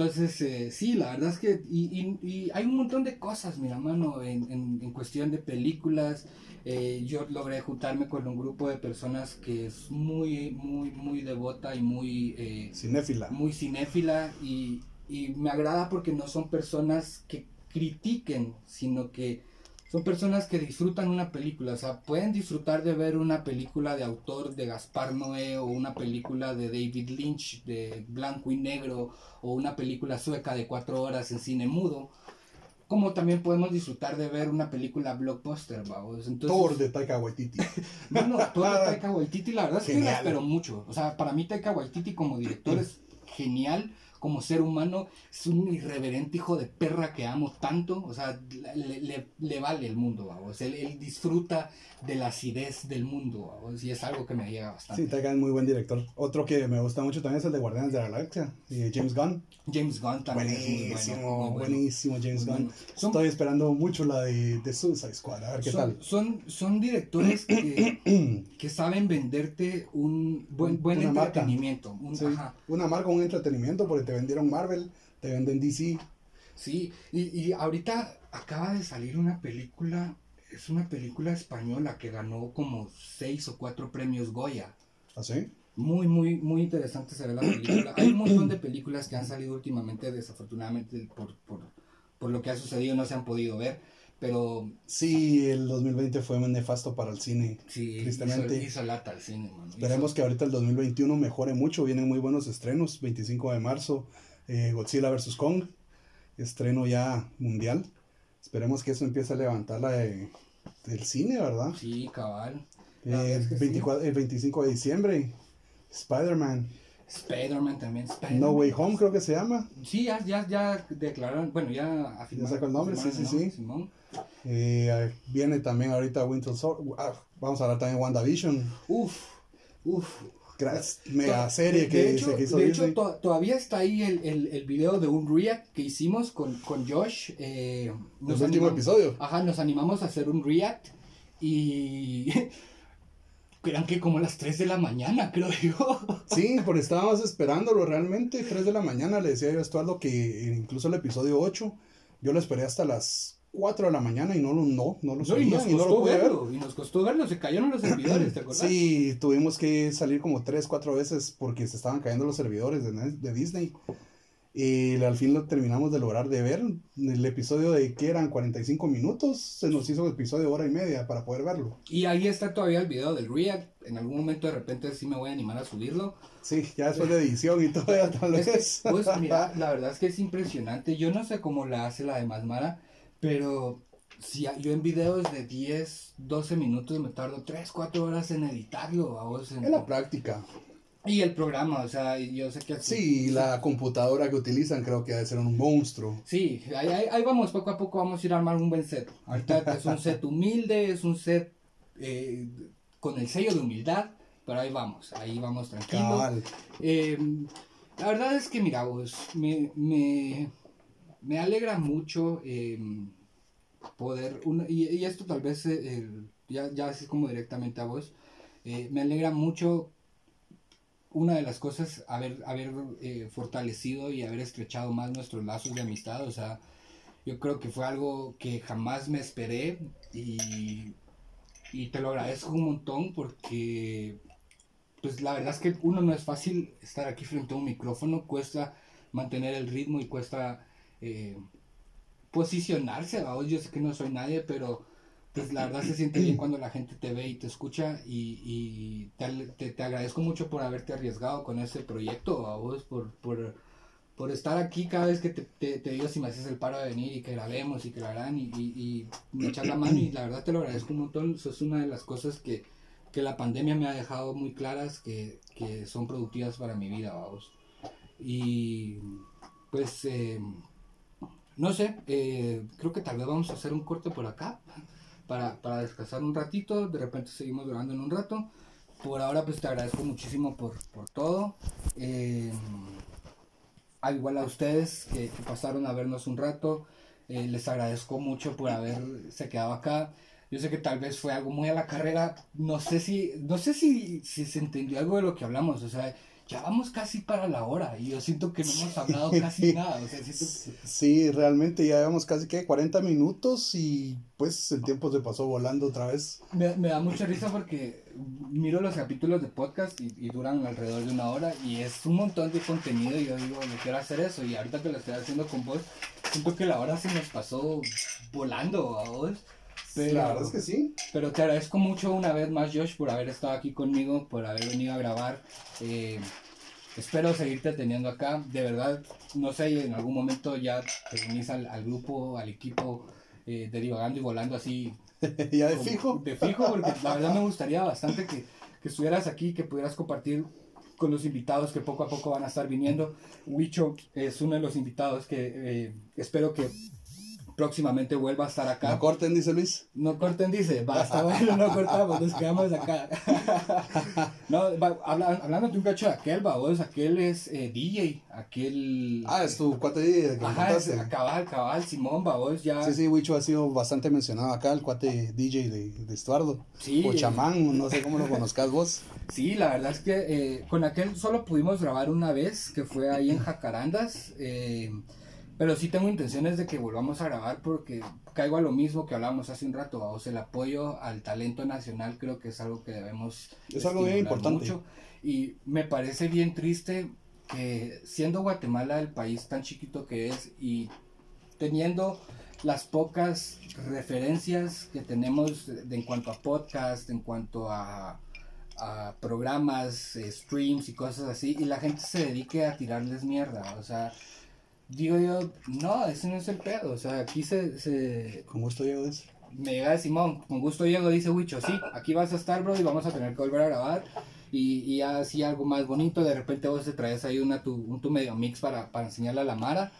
Entonces, eh, sí, la verdad es que, y, y- y hay un montón de cosas, mira, mano, en, en, en cuestión de películas. eh, yo logré juntarme con un grupo de personas que es muy, muy, muy devota y muy, eh, Cinéfila. muy cinéfila y, y me agrada porque no son personas que critiquen, sino que son personas que disfrutan una película, o sea, pueden disfrutar de ver una película de autor de Gaspar Noé o una película de David Lynch de blanco y negro o una película sueca de cuatro horas en cine mudo, como también podemos disfrutar de ver una película blockbuster, vamos. Entonces, Thor de Taika Waititi. no, no, Thor de Taika Waititi, la verdad es que la espero mucho. O sea, para mí Taika Waititi como director es genial, como ser humano, es un irreverente hijo de perra que amo tanto. O sea, le, le- le vale el mundo, vamos. Él, él disfruta de la acidez del mundo, vamos. Y es algo que me llega bastante. Sí, es muy buen director. Otro que me gusta mucho también es el de Guardianes de la Galaxia, eh, James Gunn. James Gunn también Buenísimo, es muy bueno. muy bueno. buenísimo James Muy Gunn. bueno. Son- Estoy esperando mucho la de, de Suicide Squad, a ver qué son, tal. Son, son directores que, que saben venderte un buen, buen Una entretenimiento. un- Sí, ajá. Una marca, un entretenimiento, porque te vendieron Marvel, te venden DC. Sí, y, y ahorita acaba de salir una película, es una película española que ganó como seis o cuatro premios Goya. ¿Así? Muy, muy, muy interesante se ve la película. Hay un montón de películas que han salido últimamente, desafortunadamente por, por, por lo que ha sucedido no se han podido ver, pero Sí, el 2020 fue muy nefasto para el cine. sí, hizo, Tristemente. hizo lata al cine, mano. Hizo- Esperemos que ahorita el 2021 mejore mucho. Vienen muy buenos estrenos. 25 de marzo, eh, Godzilla vs. Kong. Estreno ya mundial. Esperemos que eso empiece a levantar la de- del cine, ¿verdad? Sí, cabal. Eh, La verdad es que sí. 24 el 25 de diciembre, Spider-Man. Spider-Man también. Spider-Man. No Way Home creo que se llama. Sí, ya, ya, ya declararon, bueno, ya afirmaron. sacó el nombre, sí, sí, sí. Eh, viene también ahorita Winter Soldier. ah, vamos a hablar también de WandaVision. Uf, uf. Gran mega serie De- que, de hecho, se hizo de hecho, Disney. to- todavía está ahí el, el, el video de un react que hicimos con, con Josh. eh, El nos último episodio. Ajá, nos animamos a hacer un react y eran que como las 3 de la mañana, creo yo. Sí, porque estábamos esperándolo realmente. 3 de la mañana le decía yo a Estuardo que incluso el episodio 8 yo lo esperé hasta las 4 de la mañana y no lo, no, no lo No, y subía nos y no lo costó pude ver. verlo, y nos costó verlo, se cayeron los servidores, ¿te acuerdas? Sí, tuvimos que salir como 3, 4 veces porque se estaban cayendo los servidores de, de Disney. Y al fin lo terminamos de lograr de ver. El episodio de que eran 45 minutos, se nos hizo el episodio de hora y media para poder verlo. Y ahí está todavía el video del react. En algún momento de repente sí me voy a animar a subirlo. Sí, ya después de edición y todo, ya tal Es que, vez. pues mira, la verdad es que es impresionante. Yo no sé cómo la hace la de Masmara, pero si yo en videos de 10, 12 minutos me tardo 3, 4 horas en editarlo. a vos, en- Es la práctica. Y el programa, o sea, yo sé que así- Sí, la computadora que utilizan creo que debe ser un monstruo. Sí, ahí, ahí- ahí vamos, poco a poco vamos a ir a armar un buen set. Ahorita es un set humilde, es un set eh, con el sello de humildad, pero ahí vamos, ahí vamos tranquilo. Cabal. Eh, la verdad es que, mira, vos, me, me, me alegra mucho eh, poder, una- y, y esto tal vez, eh, ya, ya así como directamente a vos, eh, me alegra mucho una de las cosas, haber, haber eh, fortalecido y haber estrechado más nuestros lazos de amistad, o sea, yo creo que fue algo que jamás me esperé y, y te lo agradezco un montón porque pues la verdad es que uno no es fácil estar aquí frente a un micrófono, cuesta mantener el ritmo y cuesta eh, posicionarse, ¿va? yo sé que no soy nadie, pero pues la verdad se siente bien cuando la gente te ve y te escucha y, y te, te- te agradezco mucho por haberte arriesgado con este proyecto, a vos, por, por, por estar aquí cada vez que te, te, digo si me haces el paro de venir y que grabemos y que la harán y, y, y me echar la mano y la verdad te lo agradezco un montón, eso es una de las cosas que, que la pandemia me ha dejado muy claras que, que son productivas para mi vida, vamos. Y pues, eh, no sé, eh, creo que tal vez vamos a hacer un corte por acá para, para descansar un ratito, de repente seguimos grabando en un rato. Por ahora pues te agradezco muchísimo por, por todo. Eh, al igual a ustedes que, que pasaron a vernos un rato, eh, les agradezco mucho por haberse quedado acá. Yo sé que tal vez fue algo muy a la carrera, no sé si, no sé si, si se entendió algo de lo que hablamos, o sea, ya vamos casi para la hora y yo siento que no hemos hablado casi nada, o sea, siento que- Sí, realmente ya llevamos casi que 40 minutos y pues el tiempo se pasó volando otra vez. Me, me da mucha risa porque miro los capítulos de podcast y, y duran alrededor de una hora y es un montón de contenido y yo digo, yo quiero hacer eso y ahorita que lo estoy haciendo con vos, siento que la hora se nos pasó volando a vos. Pero, la verdad es que sí. Pero te agradezco mucho una vez más, Josh, por haber estado aquí conmigo, por haber venido a grabar. Eh, espero seguirte teniendo acá. De verdad, no sé, en algún momento ya te unís al, al grupo, al equipo eh, de divagando y volando así. ya de fijo. De fijo, porque la verdad me gustaría bastante que, que estuvieras aquí, que pudieras compartir con los invitados que poco a poco van a estar viniendo. Huicho es uno de los invitados que eh, espero que próximamente vuelva a estar acá. No corten, dice Luis. No corten, dice. Basta, bueno, no cortamos, nos quedamos acá. no, va, habla- hablando de un cacho de aquel, babos, aquel es eh, DJ, aquel... Ah, es tu cuate que me Ajá, es, cabal, cabal, Simón, babos, ya... Sí, sí, Wicho ha sido bastante mencionado acá, el cuate DJ de, de Estuardo. Sí, o chamán, no sé cómo lo conozcas vos. Sí, la verdad es que eh, con aquel solo pudimos grabar una vez, que fue ahí en Jacarandas, eh, pero sí tengo intenciones de que volvamos a grabar porque caigo a lo mismo que hablábamos hace un rato, o sea, el apoyo al talento nacional creo que es algo que debemos Es algo bien importante. y me parece bien triste que siendo Guatemala el país tan chiquito que es y teniendo las pocas referencias que tenemos de, de en cuanto a podcast, en cuanto a, a programas, eh, streams y cosas así, y la gente se dedique a tirarles mierda. O sea, digo yo, no, ese no es el pedo. O sea, aquí se, se Con gusto llego me llega de Simón, con gusto llego, dice Huicho, sí, aquí vas a estar, bro, y vamos a tener que volver a grabar. Y, y así algo más bonito, de repente vos te traes ahí una tu, un tu medio mix para, para enseñarle a la Mara.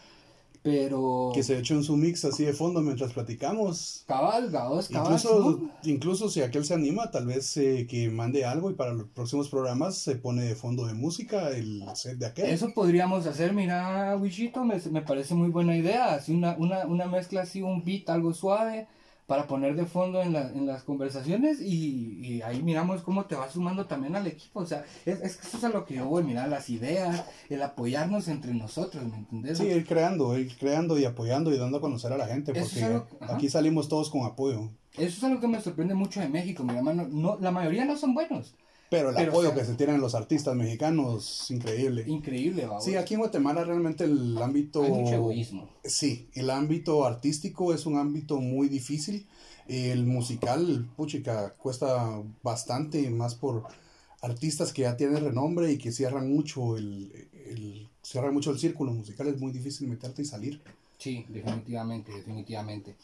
Pero... Que se eche un mix así de fondo mientras platicamos. Cabal, gaos, cabal. Incluso, incluso si aquel se anima, tal vez eh, que mande algo y para los próximos programas se pone de fondo de música el set de aquel. Eso podríamos hacer, mira, Wichito, me, me parece muy buena idea. Así una, una, una mezcla así, un beat algo suave para poner de fondo en, la- en las conversaciones y, y ahí miramos cómo te vas sumando también al equipo. O sea, es, es que eso es a lo que yo voy, mirar las ideas, el apoyarnos entre nosotros, ¿me entendés? Sí, ir creando, ir creando y apoyando y dando a conocer a la gente, es porque algo- aquí salimos todos con apoyo. Eso es algo que me sorprende mucho de México, mi hermano. No, la mayoría no son buenos. Pero el Pero, apoyo o sea, que se tienen los artistas mexicanos, increíble. Increíble, ¿va? Sí, aquí en Guatemala realmente el ámbito... Hay mucho egoísmo. Sí, el ámbito artístico es un ámbito muy difícil. El musical, puchica, cuesta bastante, más por artistas que ya tienen renombre y que cierran mucho el, el- cierran mucho el círculo musical. Es muy difícil meterte y salir. Sí, definitivamente, definitivamente.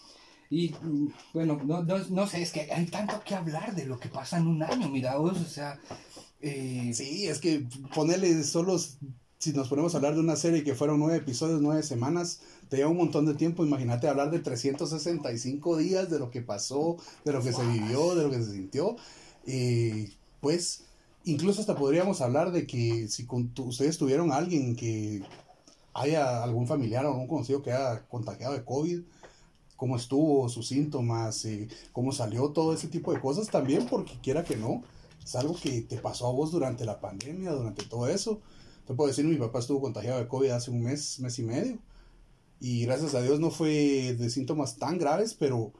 Y mm, bueno, no, no, no sé, es que hay tanto que hablar de lo que pasa en un año, mira vos, o sea, eh, Sí, es que ponerle solo, si nos ponemos a hablar de una serie que fueron nueve episodios, nueve semanas, te lleva un montón de tiempo. Imagínate hablar de 365 días, de lo que pasó, de lo que se vivió, de lo que se sintió. Y pues, incluso hasta podríamos hablar de que si con tu- ustedes tuvieron alguien que haya algún familiar o algún conocido que haya contagiado de COVID, cómo estuvo, sus síntomas, eh, cómo salió, todo ese tipo de cosas también, porque quiera que no, es algo que te pasó a vos durante la pandemia, durante todo eso. Te puedo decir, mi papá estuvo contagiado de COVID hace un mes, mes y medio, y gracias a Dios no fue de síntomas tan graves, pero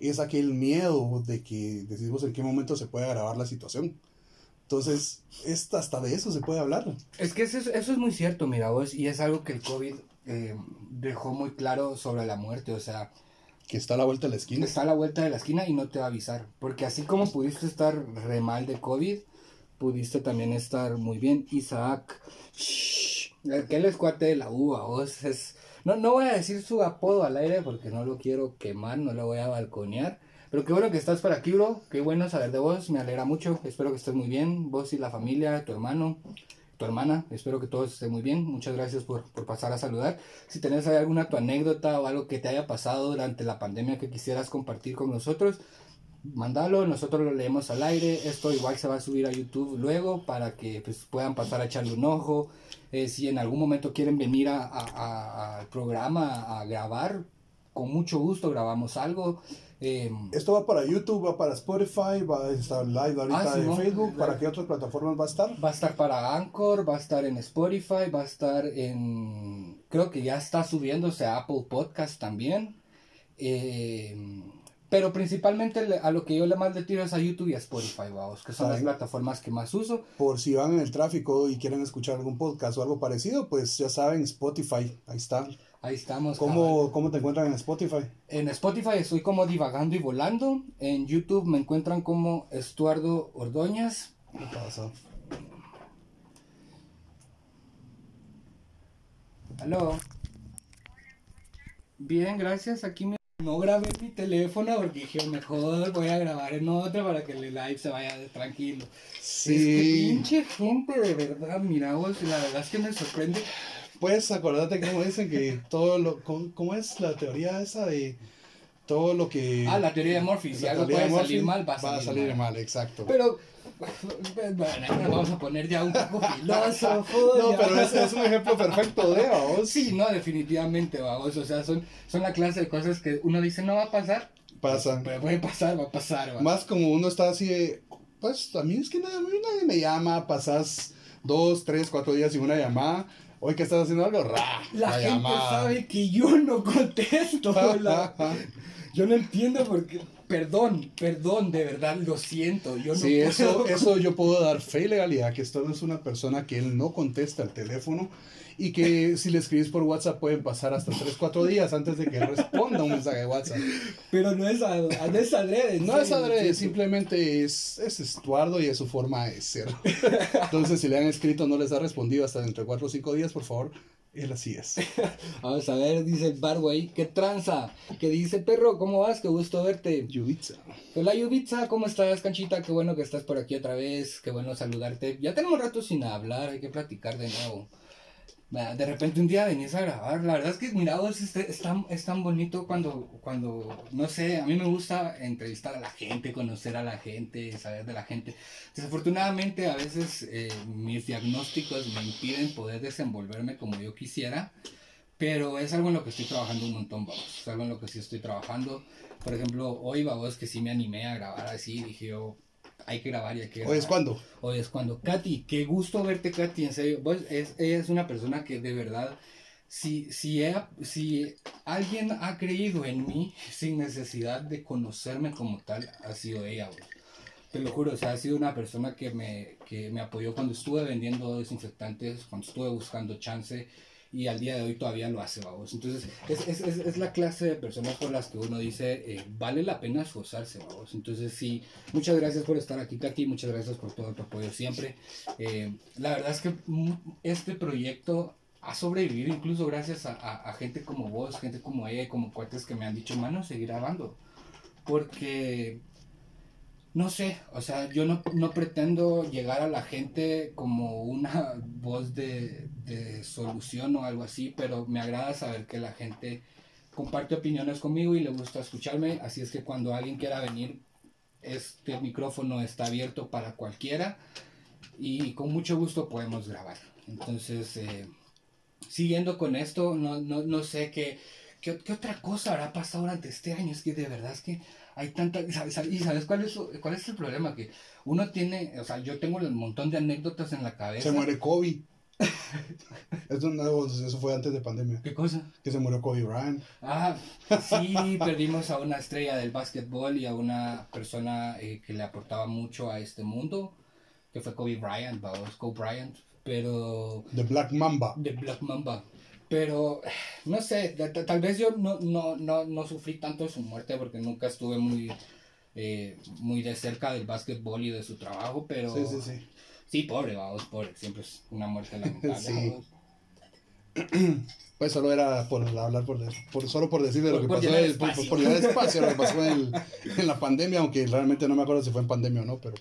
es aquel miedo de que decimos en qué momento se puede agravar la situación. Entonces, es, hasta de eso se puede hablar. es que eso, es- eso es muy cierto, mira vos, y es algo que el COVID eh, dejó muy claro sobre la muerte, o sea, Que está a la vuelta de la esquina. está a la vuelta de la esquina y no te va a avisar, porque así como pudiste estar re mal de COVID, pudiste también estar muy bien. Isaac, shh, aquel es cuate de la uva, vos es... No, no voy a decir su apodo al aire porque no lo quiero quemar, no lo voy a balconear. Pero qué bueno que estás por aquí, bro. Qué bueno saber de vos. Me alegra mucho. Espero que estés muy bien. Vos y la familia, tu hermano, tu hermana. Espero que todos estén muy bien. Muchas gracias por, por pasar a saludar. Si tenés alguna tu anécdota o algo que te haya pasado durante la pandemia que quisieras compartir con nosotros, mándalo. Nosotros lo leemos al aire. Esto igual se va a subir a YouTube luego para que pues, puedan pasar a echarle un ojo. Eh, si en algún momento quieren venir a- a- a- al programa a grabar, con mucho gusto grabamos algo. Eh, Esto va para YouTube, va para Spotify, va a estar live ahorita Ah, sí, en ¿no? Facebook. ¿Para qué otras plataformas va a estar? Va a estar para Anchor, va a estar en Spotify, va a estar en... Creo que ya está subiéndose a Apple Podcast también. Eh, pero principalmente a lo que yo le más le tiro es a YouTube y a Spotify, vamos, que son las plataformas que más uso. Por si van en el tráfico y quieren escuchar algún podcast o algo parecido, pues ya saben, Spotify, ahí está. Ahí estamos. ¿Cómo, ¿Cómo te encuentran en Spotify? En Spotify estoy como divagando y volando. En YouTube me encuentran como Estuardo Ordóñez. ¿Qué pasa? Aló. Bien, gracias. Aquí me... no grabé mi teléfono porque dije, mejor voy a grabar en otro para que el live se vaya tranquilo. Sí. Es que pinche gente, de verdad, mira vos, la verdad es que me sorprende. Pues acordate cómo dicen que todo lo... ¿Cómo, cómo es la teoría esa de todo lo que... Ah, la teoría de Murphy. Si algo puede de salir mal, va a salir, mal. mal. Exacto. Pero, bueno, vamos a poner ya un poco filósofos. no, ya. pero ese es un ejemplo perfecto de vos. Sí, no, definitivamente, vamos. O sea, son, son la clase de cosas que uno dice no va a pasar. Pasan. Pero puede pasar, va a pasar. va. Más como uno está así de, pues a mí es que a mí nadie me llama, pasas dos, tres, cuatro días sin una llamada. Hoy que estás haciendo algo, ra, La, gente llamada. sabe que yo no contesto. la- yo no entiendo porque. Perdón, perdón, de verdad, lo siento. Yo no Sí, eso, eso yo puedo dar fe y legalidad, que esto es una persona que él no contesta el teléfono y que si le escribes por WhatsApp pueden pasar hasta 3, 4 días antes de que responda un mensaje de WhatsApp. Pero no es, a- no es adrede. No es adrede, sí. simplemente es, es Estuardo y es su forma de ser. Entonces, si le han escrito no les ha respondido hasta dentro de 4 o 5 días, por favor, él así es. Vamos a ver, dice el Barway. ¿Qué tranza? Que dice, perro, ¿cómo vas? Qué gusto verte. Yubitsa. Hola Yubitsa, ¿cómo estás, canchita? Qué bueno que estás por aquí otra vez. Qué bueno saludarte. Ya tenemos rato sin hablar, hay que platicar de nuevo. De repente un día venís a grabar. La verdad es que, mira, vos, es, es tan, es tan bonito cuando, cuando, no sé, a mí me gusta entrevistar a la gente, conocer a la gente, saber de la gente. Desafortunadamente, a veces eh, mis diagnósticos me impiden poder desenvolverme como yo quisiera. Pero es algo en lo que estoy trabajando un montón, vamos. Es algo en lo que sí estoy trabajando. Por ejemplo, hoy, vamos, que sí me animé a grabar así. Dije yo, hay que grabar y hay que grabar. Hoy es cuando. Hoy es cuando. Katy, qué gusto verte, Katy, en serio. Vos, es, ella es una persona que de verdad, si, si, ella- si alguien ha creído en mí sin necesidad de conocerme como tal, ha sido ella, güey. Te lo juro, o sea, ha sido una persona que me, que me apoyó cuando estuve vendiendo desinfectantes, cuando estuve buscando chance y al día de hoy todavía lo hace, vamos. Entonces, es, es, es, es la clase de personas por las que uno dice, eh, vale la pena esforzarse, vamos. Entonces, sí, muchas gracias por estar aquí, Katy, muchas gracias por todo tu apoyo siempre. Eh, la verdad es que este proyecto ha sobrevivido incluso gracias a, a- a gente como vos, gente como ella, como cuates que me han dicho, mano, seguir grabando. Porque no sé, o sea, yo no, no pretendo llegar a la gente como una voz de, de solución o algo así, pero me agrada saber que la gente comparte opiniones conmigo y le gusta escucharme, así es que cuando alguien quiera venir, este micrófono está abierto para cualquiera y con mucho gusto podemos grabar. Entonces, eh, siguiendo con esto, no, no, no sé qué, qué, qué otra cosa habrá pasado durante este año, es que de verdad es que hay tanta... ¿sabes? ¿Y sabes cuál es, cuál es el problema? Que uno tiene, o sea, yo tengo un montón de anécdotas en la cabeza. Se muere Kobe. Eso, no, eso fue antes de pandemia. ¿Qué cosa? Que se murió Kobe Bryant. Ah, sí, perdimos a una estrella del básquetbol y a una persona eh, que le aportaba mucho a este mundo, que fue Kobe Bryant, vamos, Kobe Bryant, pero The Black Mamba. de Black Mamba. Pero, no sé, ta- ta- tal vez yo no, no, no, no sufrí tanto su muerte porque nunca estuve muy, eh, muy de cerca del básquetbol y de su trabajo, pero... Sí, sí, sí. Sí, pobre, vamos, pobre, siempre es una muerte lamentable. Sí. Pues solo era por hablar, por, por- solo por decir de lo Por- que por pasó, el- por, por llenar espacio, lo que pasó en, en la pandemia, aunque realmente no me acuerdo si fue en pandemia o no, pero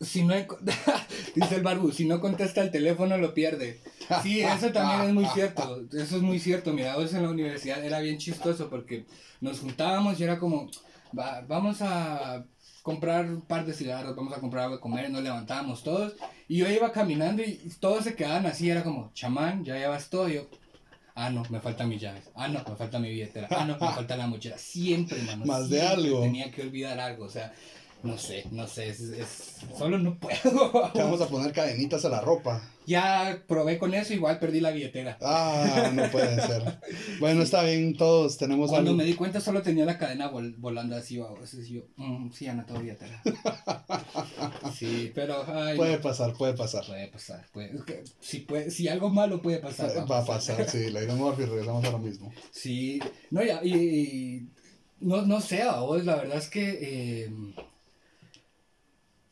Si no, dice el Barbu, si no contesta el teléfono lo pierde. Sí, eso también es muy cierto. Eso es muy cierto. Mira, vos en la universidad era bien chistoso porque nos juntábamos y era como, "Va- vamos a comprar un par de cigarros, vamos a comprar algo de comer, nos levantábamos todos. Y yo iba caminando y todos se quedaban así, era como, chamán, ya llevas todo. Yo, ah, no, me faltan mis llaves. Ah, no, me falta mi billetera. Ah, no, me falta la mochila. Siempre, mano. Más de siempre algo. Tenía que olvidar algo. O sea, No sé, no sé, es, es- solo no puedo. Te vamos a poner cadenitas a la ropa. Ya probé con eso, igual perdí la billetera. Ah, no puede ser. Bueno, está bien, todos tenemos Cuando algo. me di cuenta solo tenía la cadena vol- volando así, o yo, mm, sí, ya no tengo billetera. Sí, pero ay, Puede no, pasar, puede pasar. puede pasar, puede, es que si, puede, si algo malo puede pasar. Va a pasar, sí, le iremos y regresamos a lo mismo. Sí, no, ya, y, y no, no sé, a vos, la verdad es que eh,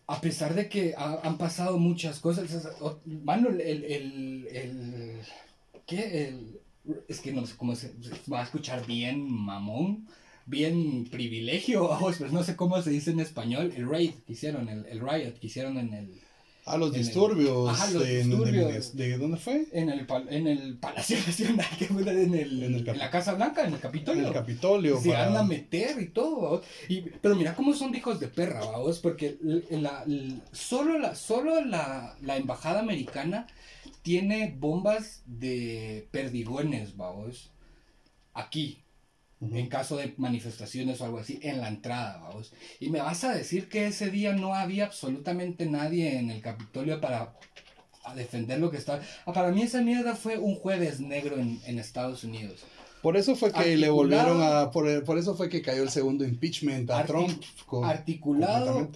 a pesar de que ha- han pasado muchas cosas, mano, el, el, el, ¿qué? El, es que no sé cómo se, va a escuchar bien mamón, bien privilegio, pero no sé cómo se dice en español, el raid que hicieron, el, el riot que hicieron en el, Ah, los En el- disturbios. Ajá, los de, disturbios. De, de- ¿Dónde fue? en el, pal- en el Palacio Nacional, que fue en, el, En el en la Casa Blanca, en el En Capitolio. el Capitolio. se para- van a meter y todo, y pero mira cómo son hijos de perra, vamos, porque la, solo la solo la, la embajada americana tiene bombas de perdigones, vamos, aquí, En caso de manifestaciones o algo así, en la entrada, vamos. Y me vas a decir que ese día no había absolutamente nadie en el Capitolio para a defender lo que estaba. Ah, para mí esa mierda fue un jueves negro en, en Estados Unidos. Por eso fue que le volvieron a. Por, por eso fue que cayó el segundo impeachment a Artic- Trump. con- articulado,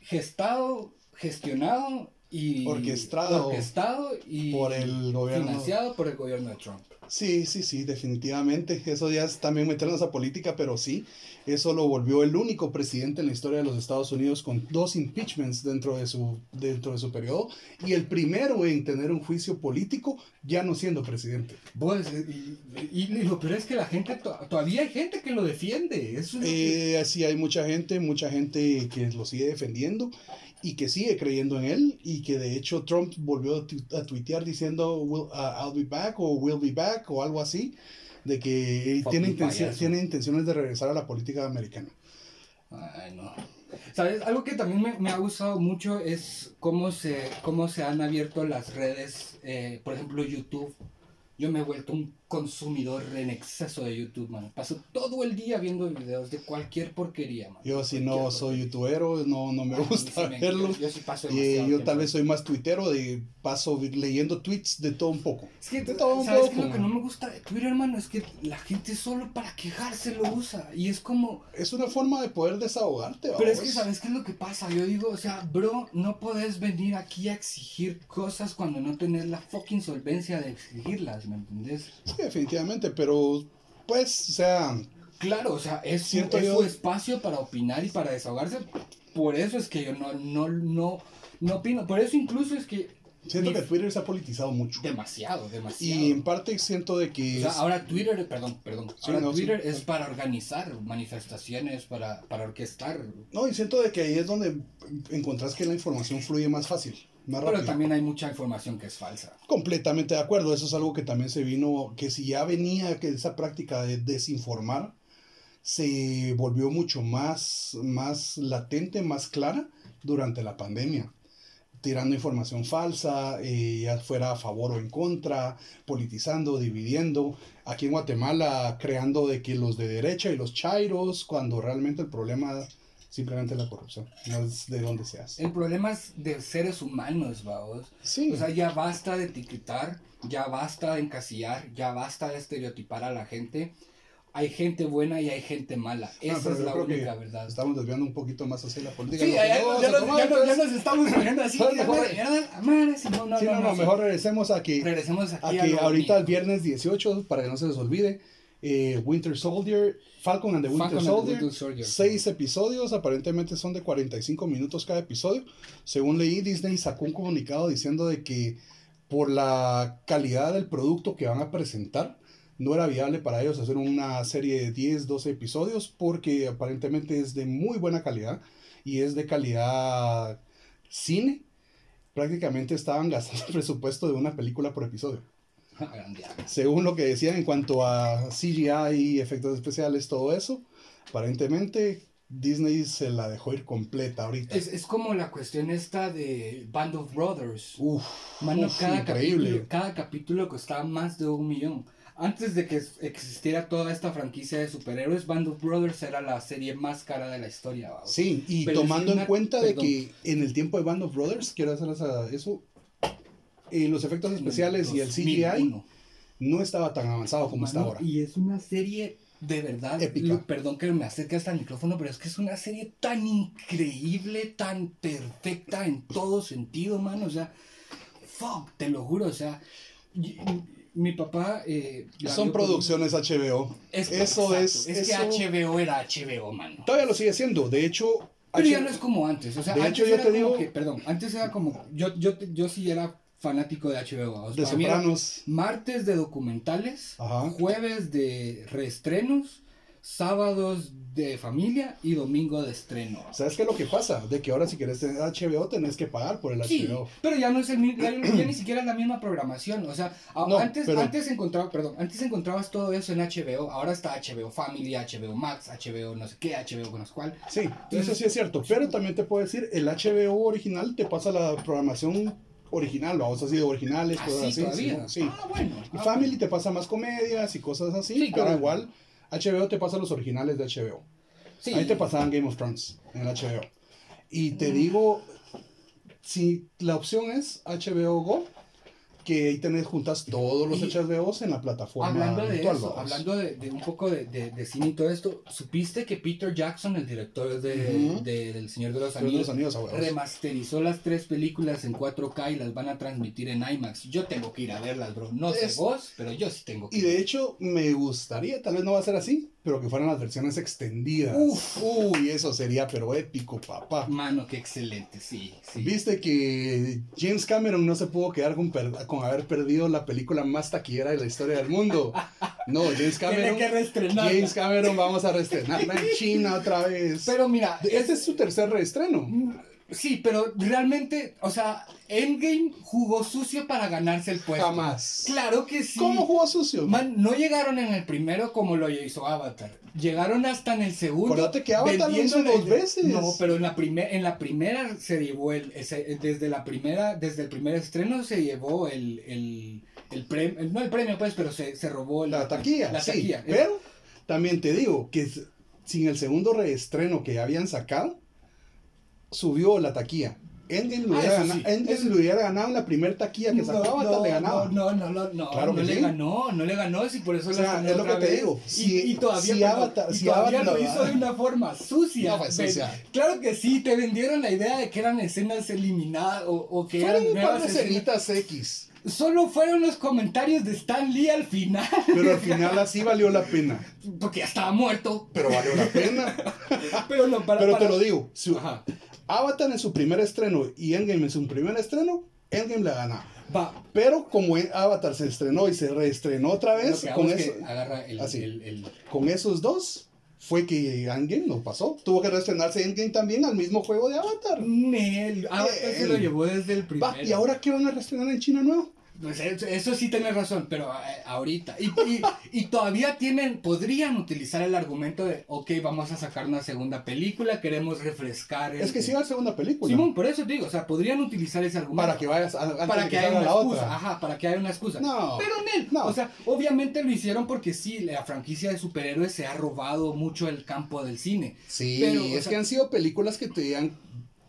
gestado, gestionado y Orquestado orquestado y por el gobierno. financiado por el gobierno de Trump. Sí, sí, sí, definitivamente. Eso ya es también meternos a política, pero sí, eso lo volvió el único presidente en la historia de los Estados Unidos con dos impeachments dentro de su, dentro de su periodo y el primero en tener un juicio político ya no siendo presidente. Vos, y, y- y lo peor es que la gente, to- todavía hay gente que lo defiende. Eso es lo que- Eh, sí, hay mucha gente, mucha gente que lo sigue defendiendo y que sigue creyendo en él y que de hecho Trump volvió a, tu- a tuitear diciendo "Will- uh, I'll be back o will be back o algo así de que él tiene, intenci- payaso. tiene intenciones de regresar a la política americana. Ay, no. ¿Sabes? Algo que también me, me ha gustado mucho es cómo se, cómo se han abierto las redes, eh, por ejemplo, YouTube. Yo me he vuelto un consumidor en exceso de YouTube, man. Paso todo el día viendo videos de cualquier porquería, man. Yo si no soy youtubero, no, no me gusta me- verlo. Yo, yo sí paso Y demasiado yo tiempo. tal vez soy más tuitero, de paso leyendo tweets de todo un poco. Es que, de todo un ¿sabes poco. Lo que no me gusta de Twitter, hermano, es que la gente solo para quejarse lo usa. Y es como, Es una forma de poder desahogarte. Pero es que, ¿sabes qué es lo que pasa? Yo digo, o sea, bro, no podés venir aquí a exigir cosas cuando no tenés la fucking solvencia de exigirlas, ¿me entendés? Sí, definitivamente, pero pues, o sea, Claro, o sea, es, es yo- su espacio para opinar y para desahogarse. Por eso es que yo no, no, no, no opino. Por eso incluso es que... siento que Twitter se ha politizado mucho. Demasiado, demasiado. Y en parte siento de que O sea, es- ahora Twitter, perdón, perdón, Sí, ahora no, sí. Twitter es para organizar manifestaciones, para, para orquestar. No, y siento de que ahí es donde encontrás que la información fluye más fácil, más Pero rápido. también hay mucha información que es falsa. Completamente de acuerdo, eso es algo que también se vino, que si ya venía que esa práctica de desinformar, se volvió mucho más, más latente, más clara durante la pandemia. Tirando información falsa, eh, ya fuera a favor o en contra, politizando, dividiendo. Aquí en Guatemala, creando de que los de derecha y los chairos, cuando realmente el problema simplemente la corrupción, no es de dónde seas. El problema es de seres humanos, vamos. Sí, O sea, ya basta de etiquetar, ya basta de encasillar, ya basta de estereotipar a la gente. Hay gente buena y hay gente mala. No, Esa es la única verdad. Estamos desviando un poquito más hacia la política. Sí, ya, ya- no nos, ya nos- ya nos estamos poniendo así. Ya, mejor- sí, no, no, no, no, no, mejor regresemos a que, Regresemos aquí a a que lo ahorita el viernes 18, para que no se les olvide, eh, Winter Soldier, Falcon and the Winter Falcon and the Soldier, Winter Soldier. seis episodios, aparentemente son de 45 minutos cada episodio. Según leí, Disney sacó un comunicado diciendo de que por la calidad del producto que van a presentar, no era viable para ellos hacer una serie de 10, 12 episodios porque aparentemente es de muy buena calidad y es de calidad cine. Prácticamente estaban gastando el presupuesto de una película por episodio. Según lo que decían en cuanto a CGI, efectos especiales, todo eso, aparentemente Disney se la dejó ir completa ahorita. Es, es como la cuestión esta de Band of Brothers. Uf, Mano, uf, cada increíble. capítulo, cada capítulo costaba más de un millón. antes de que existiera toda esta franquicia de superhéroes, Band of Brothers era la serie más cara de la historia. ¿va? Sí, y Pero tomando en cuenta de que en el tiempo de Band of Brothers, quiero hacer eso, eh, los efectos especiales y el CGI 2001. no estaba tan avanzado como está ahora. Y es una serie de verdad. Épica. perdón que me acerque hasta el micrófono, pero es que es una serie tan increíble, tan perfecta en todo sentido, mano. O sea, fuck, te lo juro. O sea, mi papá. eh, Son con- producciones HBO. Es que- eso exacto, es. Es que HBO era HBO, mano. Todavía lo sigue siendo. De hecho, Pero ya no es como antes. O sea, De antes hecho, yo era te digo- que- perdón, antes era como. Yo, yo, yo sí era fanático de HBO. O sea, de Sopranos. martes de documentales, Ajá. jueves de reestrenos, sábados de familia y domingo de estreno. ¿Sabes qué es lo que pasa? De que ahora si quieres tener HBO tenés que pagar por el Sí, HBO. pero ya no es el mismo, ya, ya ni siquiera es la misma programación. O sea, No, antes, pero- antes encontraba, perdón, antes encontrabas todo eso en HBO. Ahora está HBO Family, HBO Max, HBO no sé qué, HBO con los cual. Sí, eso sí es cierto. Pero también te puedo decir, el HBO original te pasa la programación original, vamos así de originales, cosas Así así. Sí. Ah, bueno. Y ah, Family te pasa más comedias y cosas así, Sí, pero claro. igual HBO te pasa los originales de HBO. sí. Ahí te pasaban Game of Thrones en el HBO. Y te digo, si la opción es HBO Go, que ahí tenés juntas todos los Y- HBOs en la plataforma Hablando de virtual, eso, hablando de, de un poco de, de, de cine y todo esto, ¿supiste que Peter Jackson, el director de, de- del Señor de los Anillos, remasterizó las tres películas en 4K y las van a transmitir en IMAX? Yo tengo que ir a verlas, bro. No sé vos, pero yo sí tengo que Y ir. de hecho, me gustaría, tal vez no va a ser así, pero que fueran las versiones extendidas. Uf. Uy, eso sería pero épico, papá. Mano, qué excelente, sí. sí. Viste que James Cameron no se pudo quedar con, con haber perdido la película más taquillera de la historia del mundo. No, James Tiene Cameron. que. James Cameron, vamos a reestrenarla en China otra vez. Pero mira, este es su tercer reestreno. Sí, pero realmente, o sea, Endgame jugó sucio para ganarse el puesto. Jamás. Claro que sí. ¿Cómo jugó sucio? Man, no llegaron en el primero como lo hizo Avatar. Llegaron hasta en el segundo. Acordate que Avatar lo hizo dos veces. No, pero en la, primer, en la primera se llevó el. ese- desde la primera, desde el primer estreno se llevó el. el, el premio. No el premio, pues, pero se, se robó el- La taquilla, La sí. taquilla. Pero también te digo que sin el segundo reestreno que habían sacado, subió la taquilla. Endgame lo Ah, hubiera, eso gana- sí, lo hubiera ganado en la primera taquilla que sacó Avatar, le ganaba. No, no, no, no, Claro no le sí. ganó, no le ganó, sí, por eso O sea, es lo que te vez. digo, Y, si- y todavía, si Avatar- y si todavía Avatar- lo hizo de una forma sucia. No fue Ven, sucia. Claro que sí, te vendieron la idea de que eran escenas eliminadas o, o que Fueron eran un par nuevas de escenas. escenitas X, Solo fueron los comentarios de Stan Lee al final, pero al final así valió la pena. porque ya estaba muerto. Pero valió la pena. Pero no, para. Pero para- te lo digo, si Ajá. Avatar en su primer estreno y Endgame en su primer estreno, Endgame la gana. Va. Pero como Avatar se estrenó y se reestrenó otra vez, hago con, es eso, que agarra el, así. el- el- con esos dos, fue que Endgame no pasó. Tuvo que reestrenarse Endgame también al mismo juego de Avatar. Nel. Avatar se lo llevó desde el primero. Va, ¿Y ahora qué van a reestrenar en China nuevo? Pues eso, sí tienes razón, pero eh, ahorita. Y, y- y todavía tienen, podrían utilizar el argumento de, ok, vamos a sacar una segunda película, queremos refrescar. el- Es que sí va a ser una película. Simón, por eso te digo, o sea, podrían utilizar ese argumento. para que vayas a, antes para de que que haya una la excusa, otra. ajá, para que haya una excusa. No. Pero Nel, No. o sea, obviamente lo hicieron porque sí, la franquicia de superhéroes se ha robado mucho el campo del cine. Sí, Pero, es sea- que han sido películas que te han,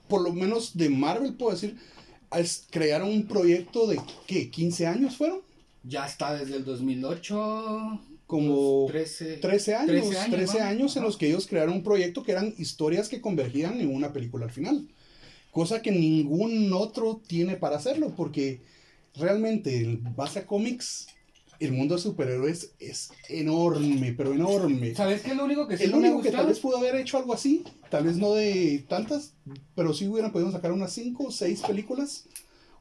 por lo menos de Marvel puedo decir, crearon un proyecto de, ¿qué? ¿15 años fueron? Ya está desde el 2008. Como 13, 13 años, 13 13 años, vamos, en los que ellos crearon un proyecto que eran historias que convergían en una película al final. Cosa que ningún otro tiene para hacerlo, porque realmente en base a cómics, el mundo de superhéroes es enorme, pero enorme. ¿Sabes qué es lo único que sí El no me ha único que tal vez pudo haber hecho algo así, tal vez no de tantas, pero sí hubieran podido sacar unas 5 o 6 películas,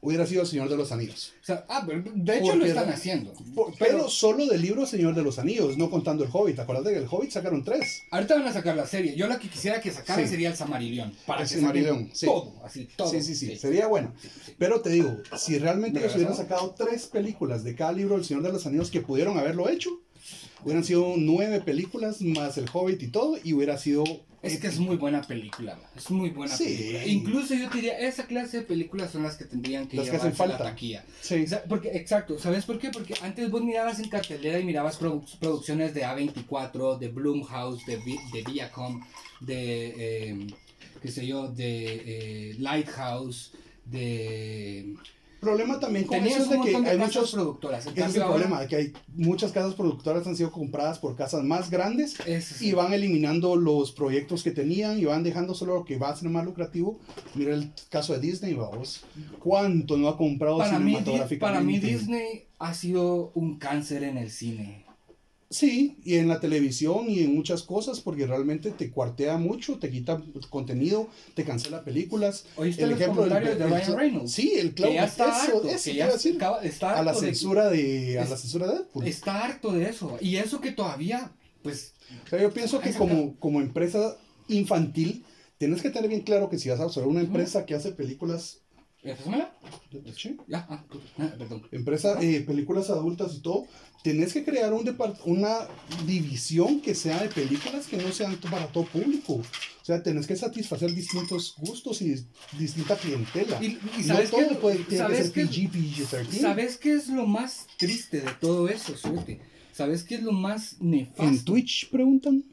hubiera sido El Señor de los Anillos. O sea, ah, pero de hecho lo están haciendo. Por- pero, solo del libro Señor de los Anillos, no contando el Hobbit. Acuérdate que el Hobbit sacaron tres. Ahorita van a sacar la serie. Yo la que quisiera que sacaran Sí. sería el Samarillion. Para El que Silmarillion, saquen sí. todo, así, todo. Sí, sí, sí, sería bueno. Pero te digo, si realmente ¿De ellos hubieran sacado tres películas de cada libro del Señor de los Anillos que pudieron haberlo hecho, Hubieran sido nueve películas más El Hobbit y todo, y hubiera sido. Es que es muy buena película, es muy buena Sí. película. Incluso yo te diría, esa clase de películas son las que tendrían que Las que a la taquilla. Sí. O sea, porque, exacto, ¿sabes por qué? Porque antes vos mirabas en cartelera y mirabas produ- producciones de A24, de Blumhouse, de, Vi- de Viacom, de, eh, qué sé yo, de eh, Lighthouse, de... Problema también con eso es de que de hay muchos. productoras. En es el ahora, problema, que hay muchas casas productoras han sido compradas por casas más grandes es- y van eliminando los proyectos que tenían y van dejando solo lo que va a ser más lucrativo. Mira el caso de Disney, vamos. ¿Cuánto no ha comprado para, mí, cinematográficamente? para mí Disney ha sido un cáncer en el cine. Sí, y en la televisión y en muchas cosas, porque realmente te cuartea mucho, te quita contenido, te cancela películas. ¿Oíste los comentarios de Ryan Reynolds? Sí, el que ya está eso, harto, eso que ya decir. acaba- está a la harto de- censura de, a es- la censura de Deadpool. está harto de eso. Y eso que todavía, pues, O sea, yo pienso que como, como empresa infantil, tienes que tener bien claro que si vas a usar una empresa que hace películas, ¿Empezómela? Sí. Ya, ah, ah, perdón. empresa, eh, películas adultas y todo, tenés que crear un depart- una división que sea de películas que no sean para todo público. O sea, tenés que satisfacer distintos gustos y dis- distinta clientela. Y, y no sabes todo qué, puede, tiene que ¿sabes ser qué- PG, PG-13. ¿Sabes qué es lo más triste de todo eso, suerte? ¿Sabes qué es lo más nefasto? ¿En Twitch preguntan?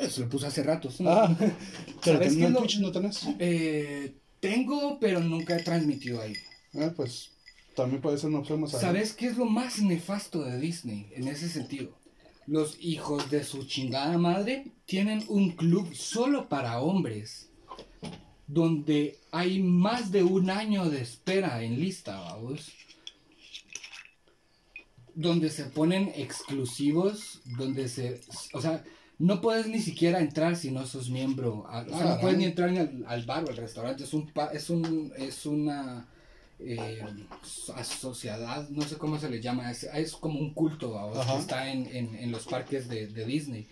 Eso lo puse hace rato. ¿sí? Ah, pero ¿Sabes qué en lo- Twitch no tenés. Eh, tengo, pero nunca he transmitido ahí. Ah, pues también puede ser una opción más. ¿Sabes qué es lo más nefasto de Disney en ese sentido? Los hijos de su chingada madre tienen un club solo para hombres, donde hay más de un año de espera en lista, vamos. Donde se ponen exclusivos, donde se... O sea, no puedes ni siquiera entrar si no sos miembro. a- O sea, Ah, no puedes ah. ni entrar ni al, al bar o al restaurante. Es un... Es un... Es una... eh, a- sociedad, no sé cómo se le llama, es, es como un culto Ajá. que está en, en, en los parques de, de Disney.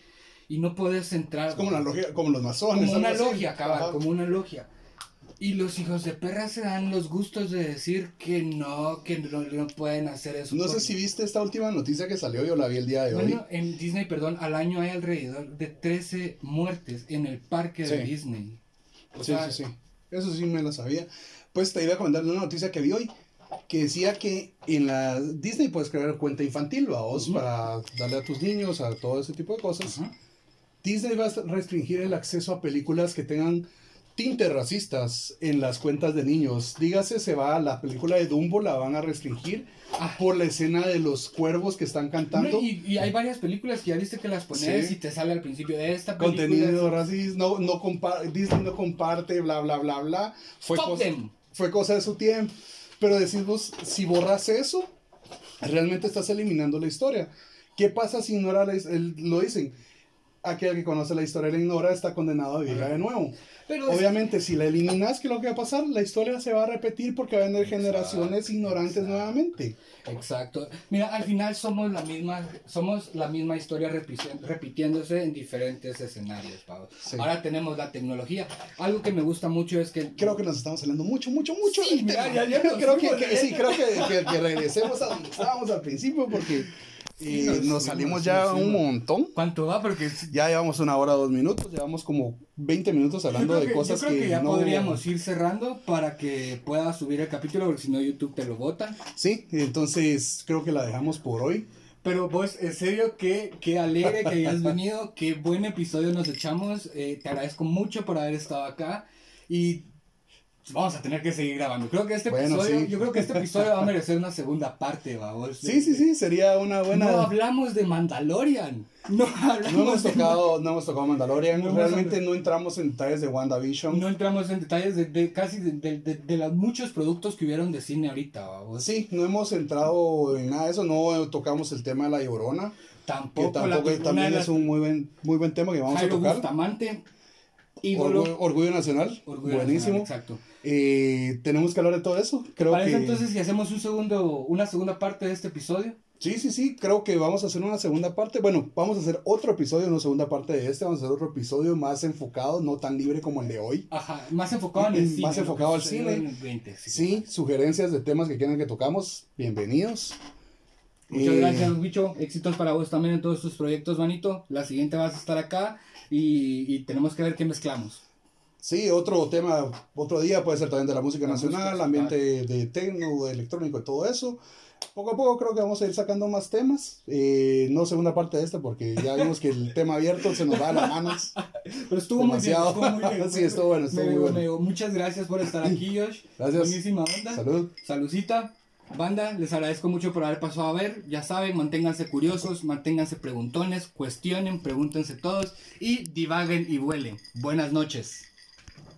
Y no puedes entrar. Es como una logia, como los masones. como una logia, cabal, como una logia. Y los hijos de perra se dan los gustos de decir que no, que no, no pueden hacer eso. No sé si viste esta última noticia que salió, yo la vi el día de hoy. Bueno, en Disney, perdón, al año hay alrededor de 13 muertes en el parque de. Disney. O sí, sea, sí, sí. Eso sí me la sabía. Pues te iba a comentar una noticia que vi hoy que decía que en la Disney puedes crear cuenta infantil, vos, Ujú. para darle a tus niños, a todo ese tipo de cosas. Disney va a restringir el acceso a películas que tengan tintes racistas en las cuentas de niños. Dígase, se va a la película de Dumbo, la van a restringir Ah. por la escena de los cuervos que están cantando. No, y, y hay varias películas que ya viste que las pones Sí. y te sale al principio de esta película. Contenido racista, no, no Disney no comparte, bla, bla, bla, bla. Fue Fuck cosa, them. fue cosa de su tiempo. Pero decís vos, si borras eso, realmente estás eliminando la historia. ¿Qué pasa si ignora la his- el- lo dicen? Aquel que conoce la historia y la ignora está condenado a vivirla de nuevo. Pero es- Obviamente, si la eliminas, ¿qué es lo que va a pasar? La historia se va a repetir porque va a venir generaciones ignorantes exacto. nuevamente. Exacto. Mira, al final somos la misma, somos la misma historia repi- repitiéndose en diferentes escenarios, Pablo. Sí. Ahora tenemos la tecnología. Algo que me gusta mucho es que Creo que nos estamos saliendo mucho, mucho, mucho Sí, mira, ya- ya creo que, sí, creo que, que- que regresemos a donde estábamos al principio porque Eh, nos nos, salimos ya nos un montón. ¿Cuánto va? Porque Ya llevamos una hora, dos minutos, llevamos como 20 minutos hablando de que, cosas yo creo que, ya no- podríamos ir cerrando para que pueda subir el capítulo, porque si no YouTube te lo bota. Sí, entonces creo que la dejamos por hoy. Pero vos, en serio, qué, qué alegre que hayas venido, qué buen episodio nos echamos. eh, te agradezco mucho por haber estado acá y vamos a tener que seguir grabando. Creo que este Bueno, episodio, sí. yo creo que este episodio va a merecer una segunda parte, vamos. Sí, sí, sí, sería una buena... No hablamos de Mandalorian. No hablamos No hemos de- tocado, no hemos tocado Mandalorian, No realmente no entramos en detalles de WandaVision. No entramos en detalles de, de casi de, de, de- de los muchos productos que hubieron de cine ahorita, vamos. Sí, no hemos entrado en nada de eso, no tocamos el tema de la Llorona, que Tampoco, la- tampoco también es un muy buen, muy buen tema que vamos Jairo a tocar. Bustamante, ídolo. Orgullo, Orgullo Nacional, Orgullo buenísimo. Nacional, exacto. Eh, tenemos que hablar de todo eso. Creo ¿Parece que entonces si hacemos un segundo, una segunda parte de este episodio? sí, sí, sí. Creo que vamos a hacer una segunda parte. Bueno, vamos a hacer otro episodio, una segunda parte de este. Vamos a hacer otro episodio más enfocado, no tan libre como el de hoy. Ajá, más enfocado en el Mm, cine. más enfocado al cine. en el 20, sí. Sí, sugerencias de temas que quieran que tocamos, bienvenidos. Muchas Eh, gracias, bicho. Éxitos para vos también en todos tus proyectos, manito. La siguiente vas a estar acá y, y tenemos que ver qué mezclamos. Sí, otro tema, otro día puede ser también de la música La nacional, música, ambiente de tecno, de electrónico y todo eso. Poco a poco creo que vamos a ir sacando más temas. Eh, no segunda parte de este porque ya vimos que el tema abierto se nos va a las manos. Pero estuvo Demasiado. muy bien. Estuvo muy bien. Sí, estuvo bueno, estuvo Me- muy bueno. me- muchas gracias por estar aquí, Josh. Gracias. Buenísima onda. Salud. Salucita. Banda, les agradezco mucho por haber pasado a ver. Ya saben, manténganse curiosos, manténganse preguntones, cuestionen, pregúntense todos y divaguen y vuelen. Buenas noches.